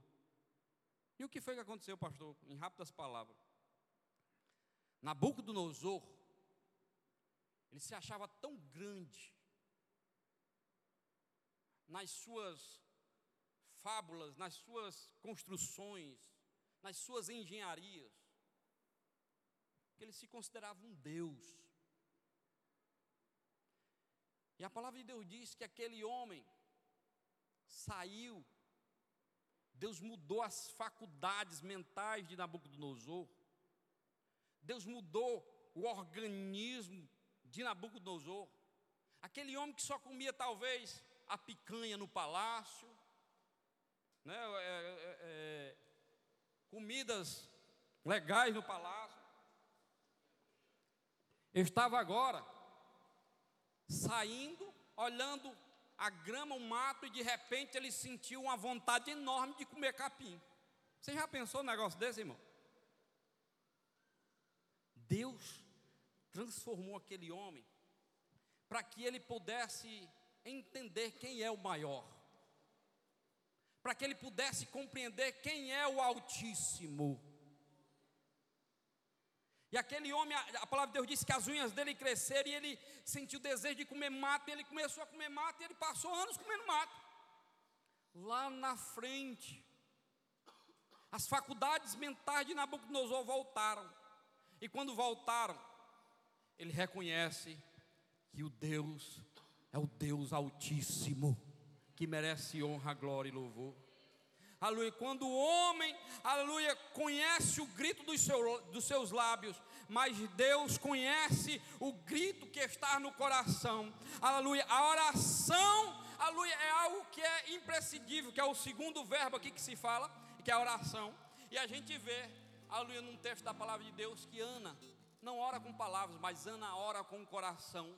E o que foi que aconteceu, pastor? Em rápidas palavras. Nabucodonosor, ele se achava tão grande nas suas fábulas, nas suas construções, nas suas engenharias, que ele se considerava um Deus. E a palavra de Deus diz que aquele homem saiu, Deus mudou as faculdades mentais de Nabucodonosor, Deus mudou o organismo de Nabucodonosor, aquele homem que só comia talvez a picanha no palácio, né, é, é, é, comidas legais no palácio, estava agora saindo, olhando a grama, o mato, e de repente ele sentiu uma vontade enorme de comer capim. Você já pensou um negócio desse, irmão? Deus transformou aquele homem para que ele pudesse entender quem é o maior, para que ele pudesse compreender quem é o Altíssimo. E aquele homem, a palavra de Deus disse que as unhas dele cresceram e ele sentiu desejo de comer mato, e ele começou a comer mato e ele passou anos comendo mato. Lá na frente, as faculdades mentais de Nabucodonosor voltaram. E quando voltaram, ele reconhece que o Deus é o Deus Altíssimo, que merece honra, glória e louvor. Aleluia. Quando o homem, aleluia, conhece o grito dos, seu, dos seus lábios, mas Deus conhece o grito que está no coração. Aleluia. A oração, aleluia, é algo que é imprescindível, que é o segundo verbo aqui que se fala, que é a oração. E a gente vê, aleluia, num texto da palavra de Deus que Ana não ora com palavras, mas Ana ora com o coração.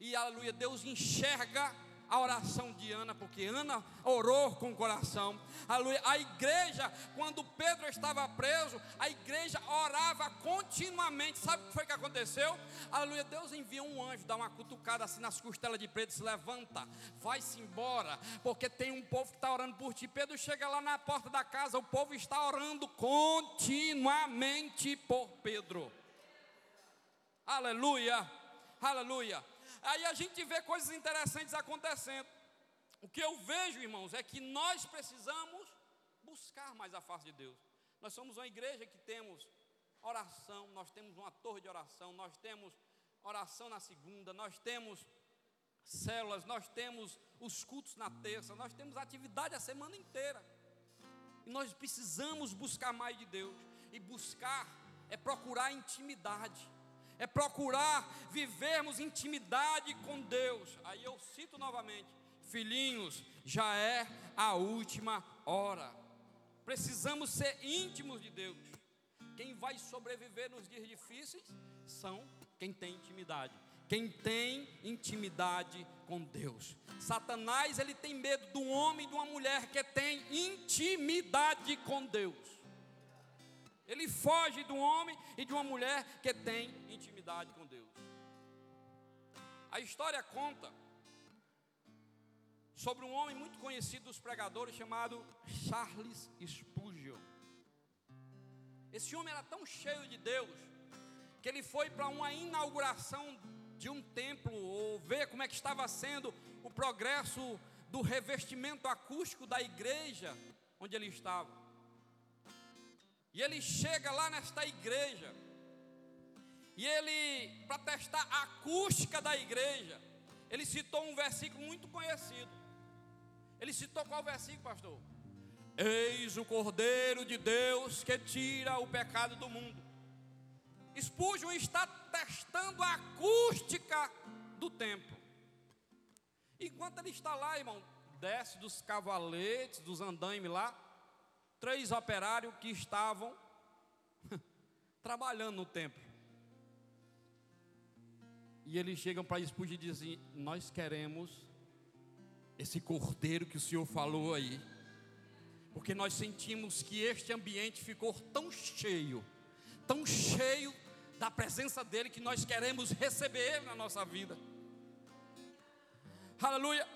E aleluia, Deus enxerga a oração de Ana, porque Ana orou com o coração. Aleluia. A igreja, quando Pedro estava preso, a igreja orava continuamente. Sabe o que foi que aconteceu? Aleluia. Deus enviou um anjo, dá uma cutucada assim nas costelas de Pedro, se levanta, vai-se embora, porque tem um povo que está orando por ti. Pedro chega lá na porta da casa, o povo está orando continuamente por Pedro. Aleluia. Aleluia. Aí a gente vê coisas interessantes acontecendo. O que eu vejo, irmãos, é que nós precisamos buscar mais a face de Deus. Nós somos uma igreja que temos oração, nós temos uma torre de oração, nós temos oração na segunda, nós temos células, nós temos os cultos na terça, nós temos atividade a semana inteira. E nós precisamos buscar mais de Deus. E buscar é procurar intimidade é procurar vivermos intimidade com Deus. Aí eu cito novamente: filhinhos, já é a última hora. Precisamos ser íntimos de Deus. Quem vai sobreviver nos dias difíceis são quem tem intimidade. Quem tem intimidade com Deus. Satanás, ele tem medo um homem e de uma mulher que tem intimidade com Deus. Ele foge um homem e de uma mulher que tem intimidade com Deus. A história conta sobre um homem muito conhecido dos pregadores chamado Charles Spurgeon. Esse homem era tão cheio de Deus que ele foi para uma inauguração de um templo ou ver como é que estava sendo o progresso do revestimento acústico da igreja onde ele estava. E ele chega lá nesta igreja. E ele, para testar a acústica da igreja, ele citou um versículo muito conhecido. Ele citou qual versículo, pastor? Eis o Cordeiro de Deus que tira o pecado do mundo. Spurgeon está testando a acústica do templo. Enquanto ele está lá, irmão, desce dos cavaletes, dos andaimes lá, três operários que estavam trabalhando no templo. E eles chegam para Spurgeon e dizem: Nós queremos esse cordeiro que o Senhor falou aí, porque nós sentimos que este ambiente ficou tão cheio, tão cheio da presença dEle, que nós queremos receber Ele na nossa vida. Aleluia.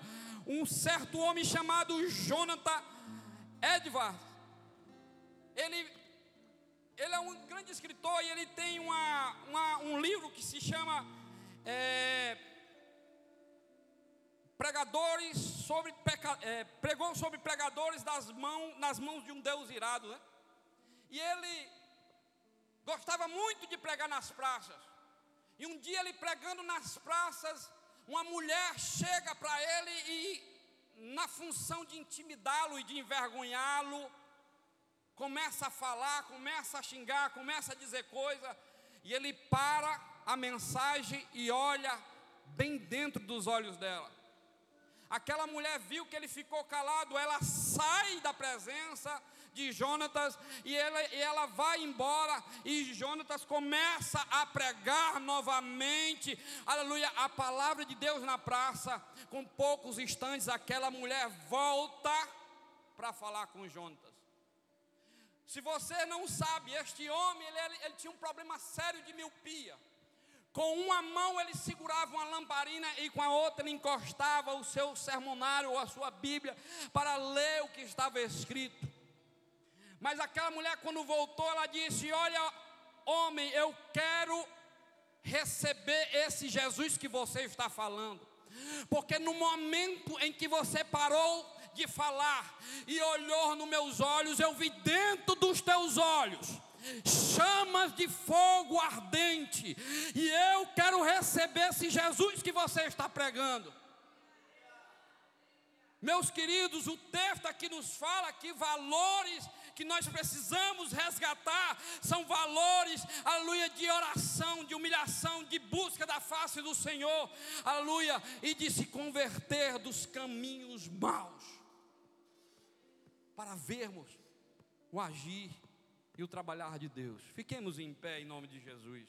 Um certo homem chamado Jonathan Edward, ele, ele é um grande escritor e ele tem uma, uma um livro que se chama é, pregadores sobre peca, é, pregou sobre pregadores das mãos, nas mãos de um Deus irado, né? E ele gostava muito de pregar nas praças. E um dia ele pregando nas praças, uma mulher chega para ele e na função de intimidá-lo e de envergonhá-lo, começa a falar, começa a xingar, começa a dizer coisa, e ele para a mensagem e olha bem dentro dos olhos dela. Aquela mulher viu que ele ficou calado, ela sai da presença de Jonatas e ela, e ela vai embora e Jonatas começa a pregar novamente, aleluia, a palavra de Deus na praça. Com poucos instantes, aquela mulher volta para falar com Jonatas. Se você não sabe, este homem ele, ele, tinha um problema sério de miopia. Com uma mão ele segurava uma lamparina e com a outra ele encostava o seu sermonário ou a sua Bíblia para ler o que estava escrito. Mas aquela mulher, quando voltou, ela disse: Olha, homem, eu quero receber esse Jesus que você está falando, porque no momento em que você parou de falar e olhou nos meus olhos, eu vi dentro dos teus olhos chamas de fogo ardente, e eu quero receber esse Jesus que você está pregando. Meus queridos, o texto aqui nos fala que valores que nós precisamos resgatar são valores, aleluia, de oração, de humilhação, de busca da face do Senhor, aleluia, e de se converter dos caminhos maus, para vermos o agir e o trabalhar de Deus. Fiquemos em pé em nome de Jesus.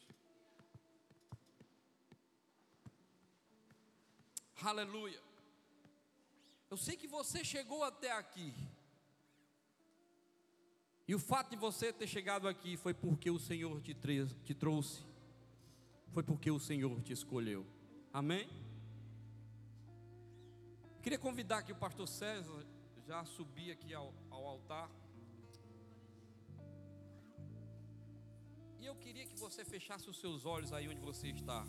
Aleluia. Eu sei que você chegou até aqui. E o fato de você ter chegado aqui foi porque o Senhor te, te trouxe. Foi porque o Senhor te escolheu. Amém? Queria convidar que o pastor César já subir aqui ao, ao altar. E eu queria que você fechasse os seus olhos aí onde você está.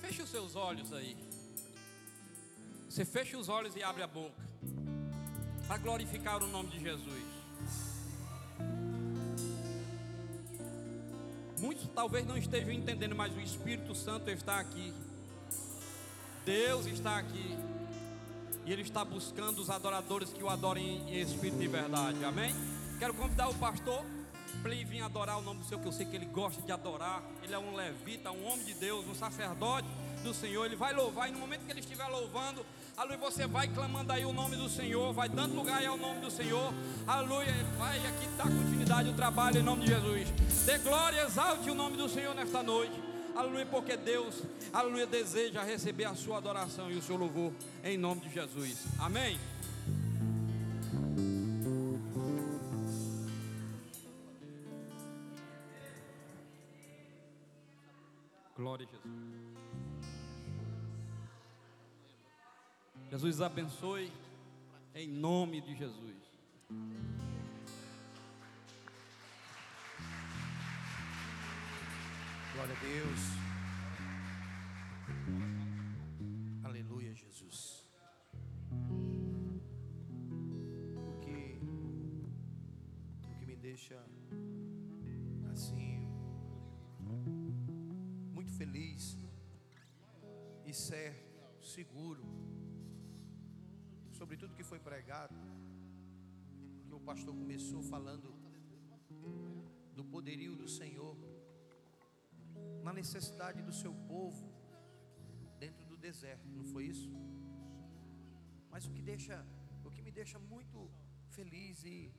Feche os seus olhos aí. Você fecha os olhos e abre a boca. Para glorificar o nome de Jesus. Muitos talvez não estejam entendendo, mas o Espírito Santo está aqui. Deus está aqui. E Ele está buscando os adoradores que o adorem em espírito e verdade. Amém? Quero convidar o pastor para ele vir adorar o nome do Senhor, que eu sei que ele gosta de adorar. Ele é um levita, um homem de Deus, um sacerdote do Senhor. Ele vai louvar, e no momento que ele estiver louvando, aleluia, você vai clamando aí o nome do Senhor, vai dando lugar aí ao nome do Senhor. Aleluia, vai aqui dar continuidade ao trabalho em nome de Jesus. Dê glória, exalte o nome do Senhor nesta noite. Aleluia, porque Deus, aleluia, deseja receber a sua adoração e o seu louvor em nome de Jesus. Amém. Glória a Jesus. Jesus abençoe em nome de Jesus. Glória a Deus. Aleluia, Jesus. O que, o que me deixa assim muito feliz e certo, seguro sobre tudo que foi pregado, que o pastor começou falando do poderio do Senhor, na necessidade do seu povo dentro do deserto, não foi isso? Mas o que deixa, o que me deixa muito feliz e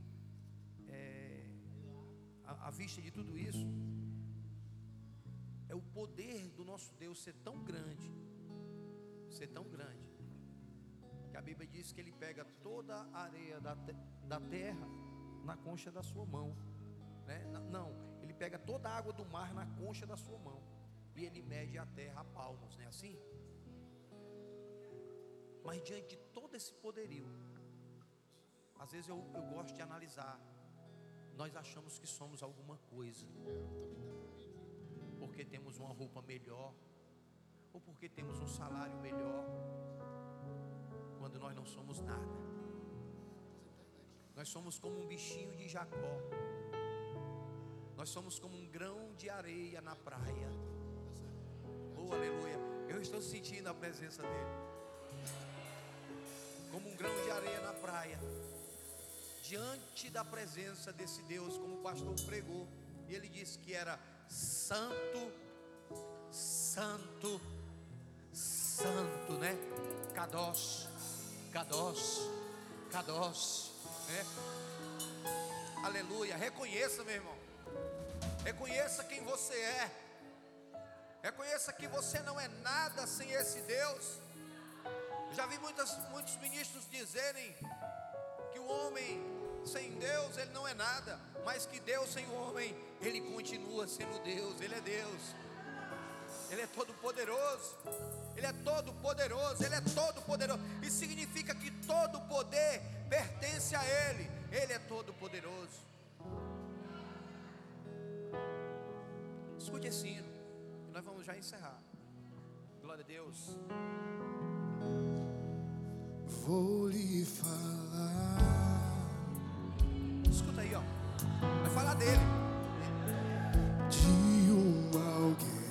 é, à, vista de tudo isso é o poder do nosso Deus ser tão grande, ser tão grande, que a Bíblia diz que Ele pega toda a areia da, da terra na concha da sua mão, né? Não, pega toda a água do mar na concha da sua mão e Ele mede a terra a palmos, não é assim? Mas diante de todo esse poderio, às vezes eu, eu gosto de analisar, nós achamos que somos alguma coisa porque temos uma roupa melhor, ou porque temos um salário melhor, quando nós não somos nada. Nós somos como um bichinho de Jacó, nós somos como um grão de areia na praia. Oh, aleluia! Eu estou sentindo a presença dele, como um grão de areia na praia, diante da presença desse Deus, como o pastor pregou, e ele disse que era santo, santo, santo, né? Kadosh, Kadosh, Kadosh, né? Aleluia. Reconheça, meu irmão. Reconheça quem você é. Reconheça que você não é nada sem esse Deus. Já vi muitas, muitos ministros dizerem que o homem sem Deus ele não é nada, mas que Deus sem o homem, ele continua sendo Deus, ele é Deus. Ele é todo poderoso. Ele é todo poderoso, ele é todo poderoso. Isso significa que todo poder pertence a ele. Ele é todo poderoso. Escute esse hino. E nós vamos já encerrar. Glória a Deus. Vou lhe falar Escuta aí, ó. Vai falar dele. de um alguém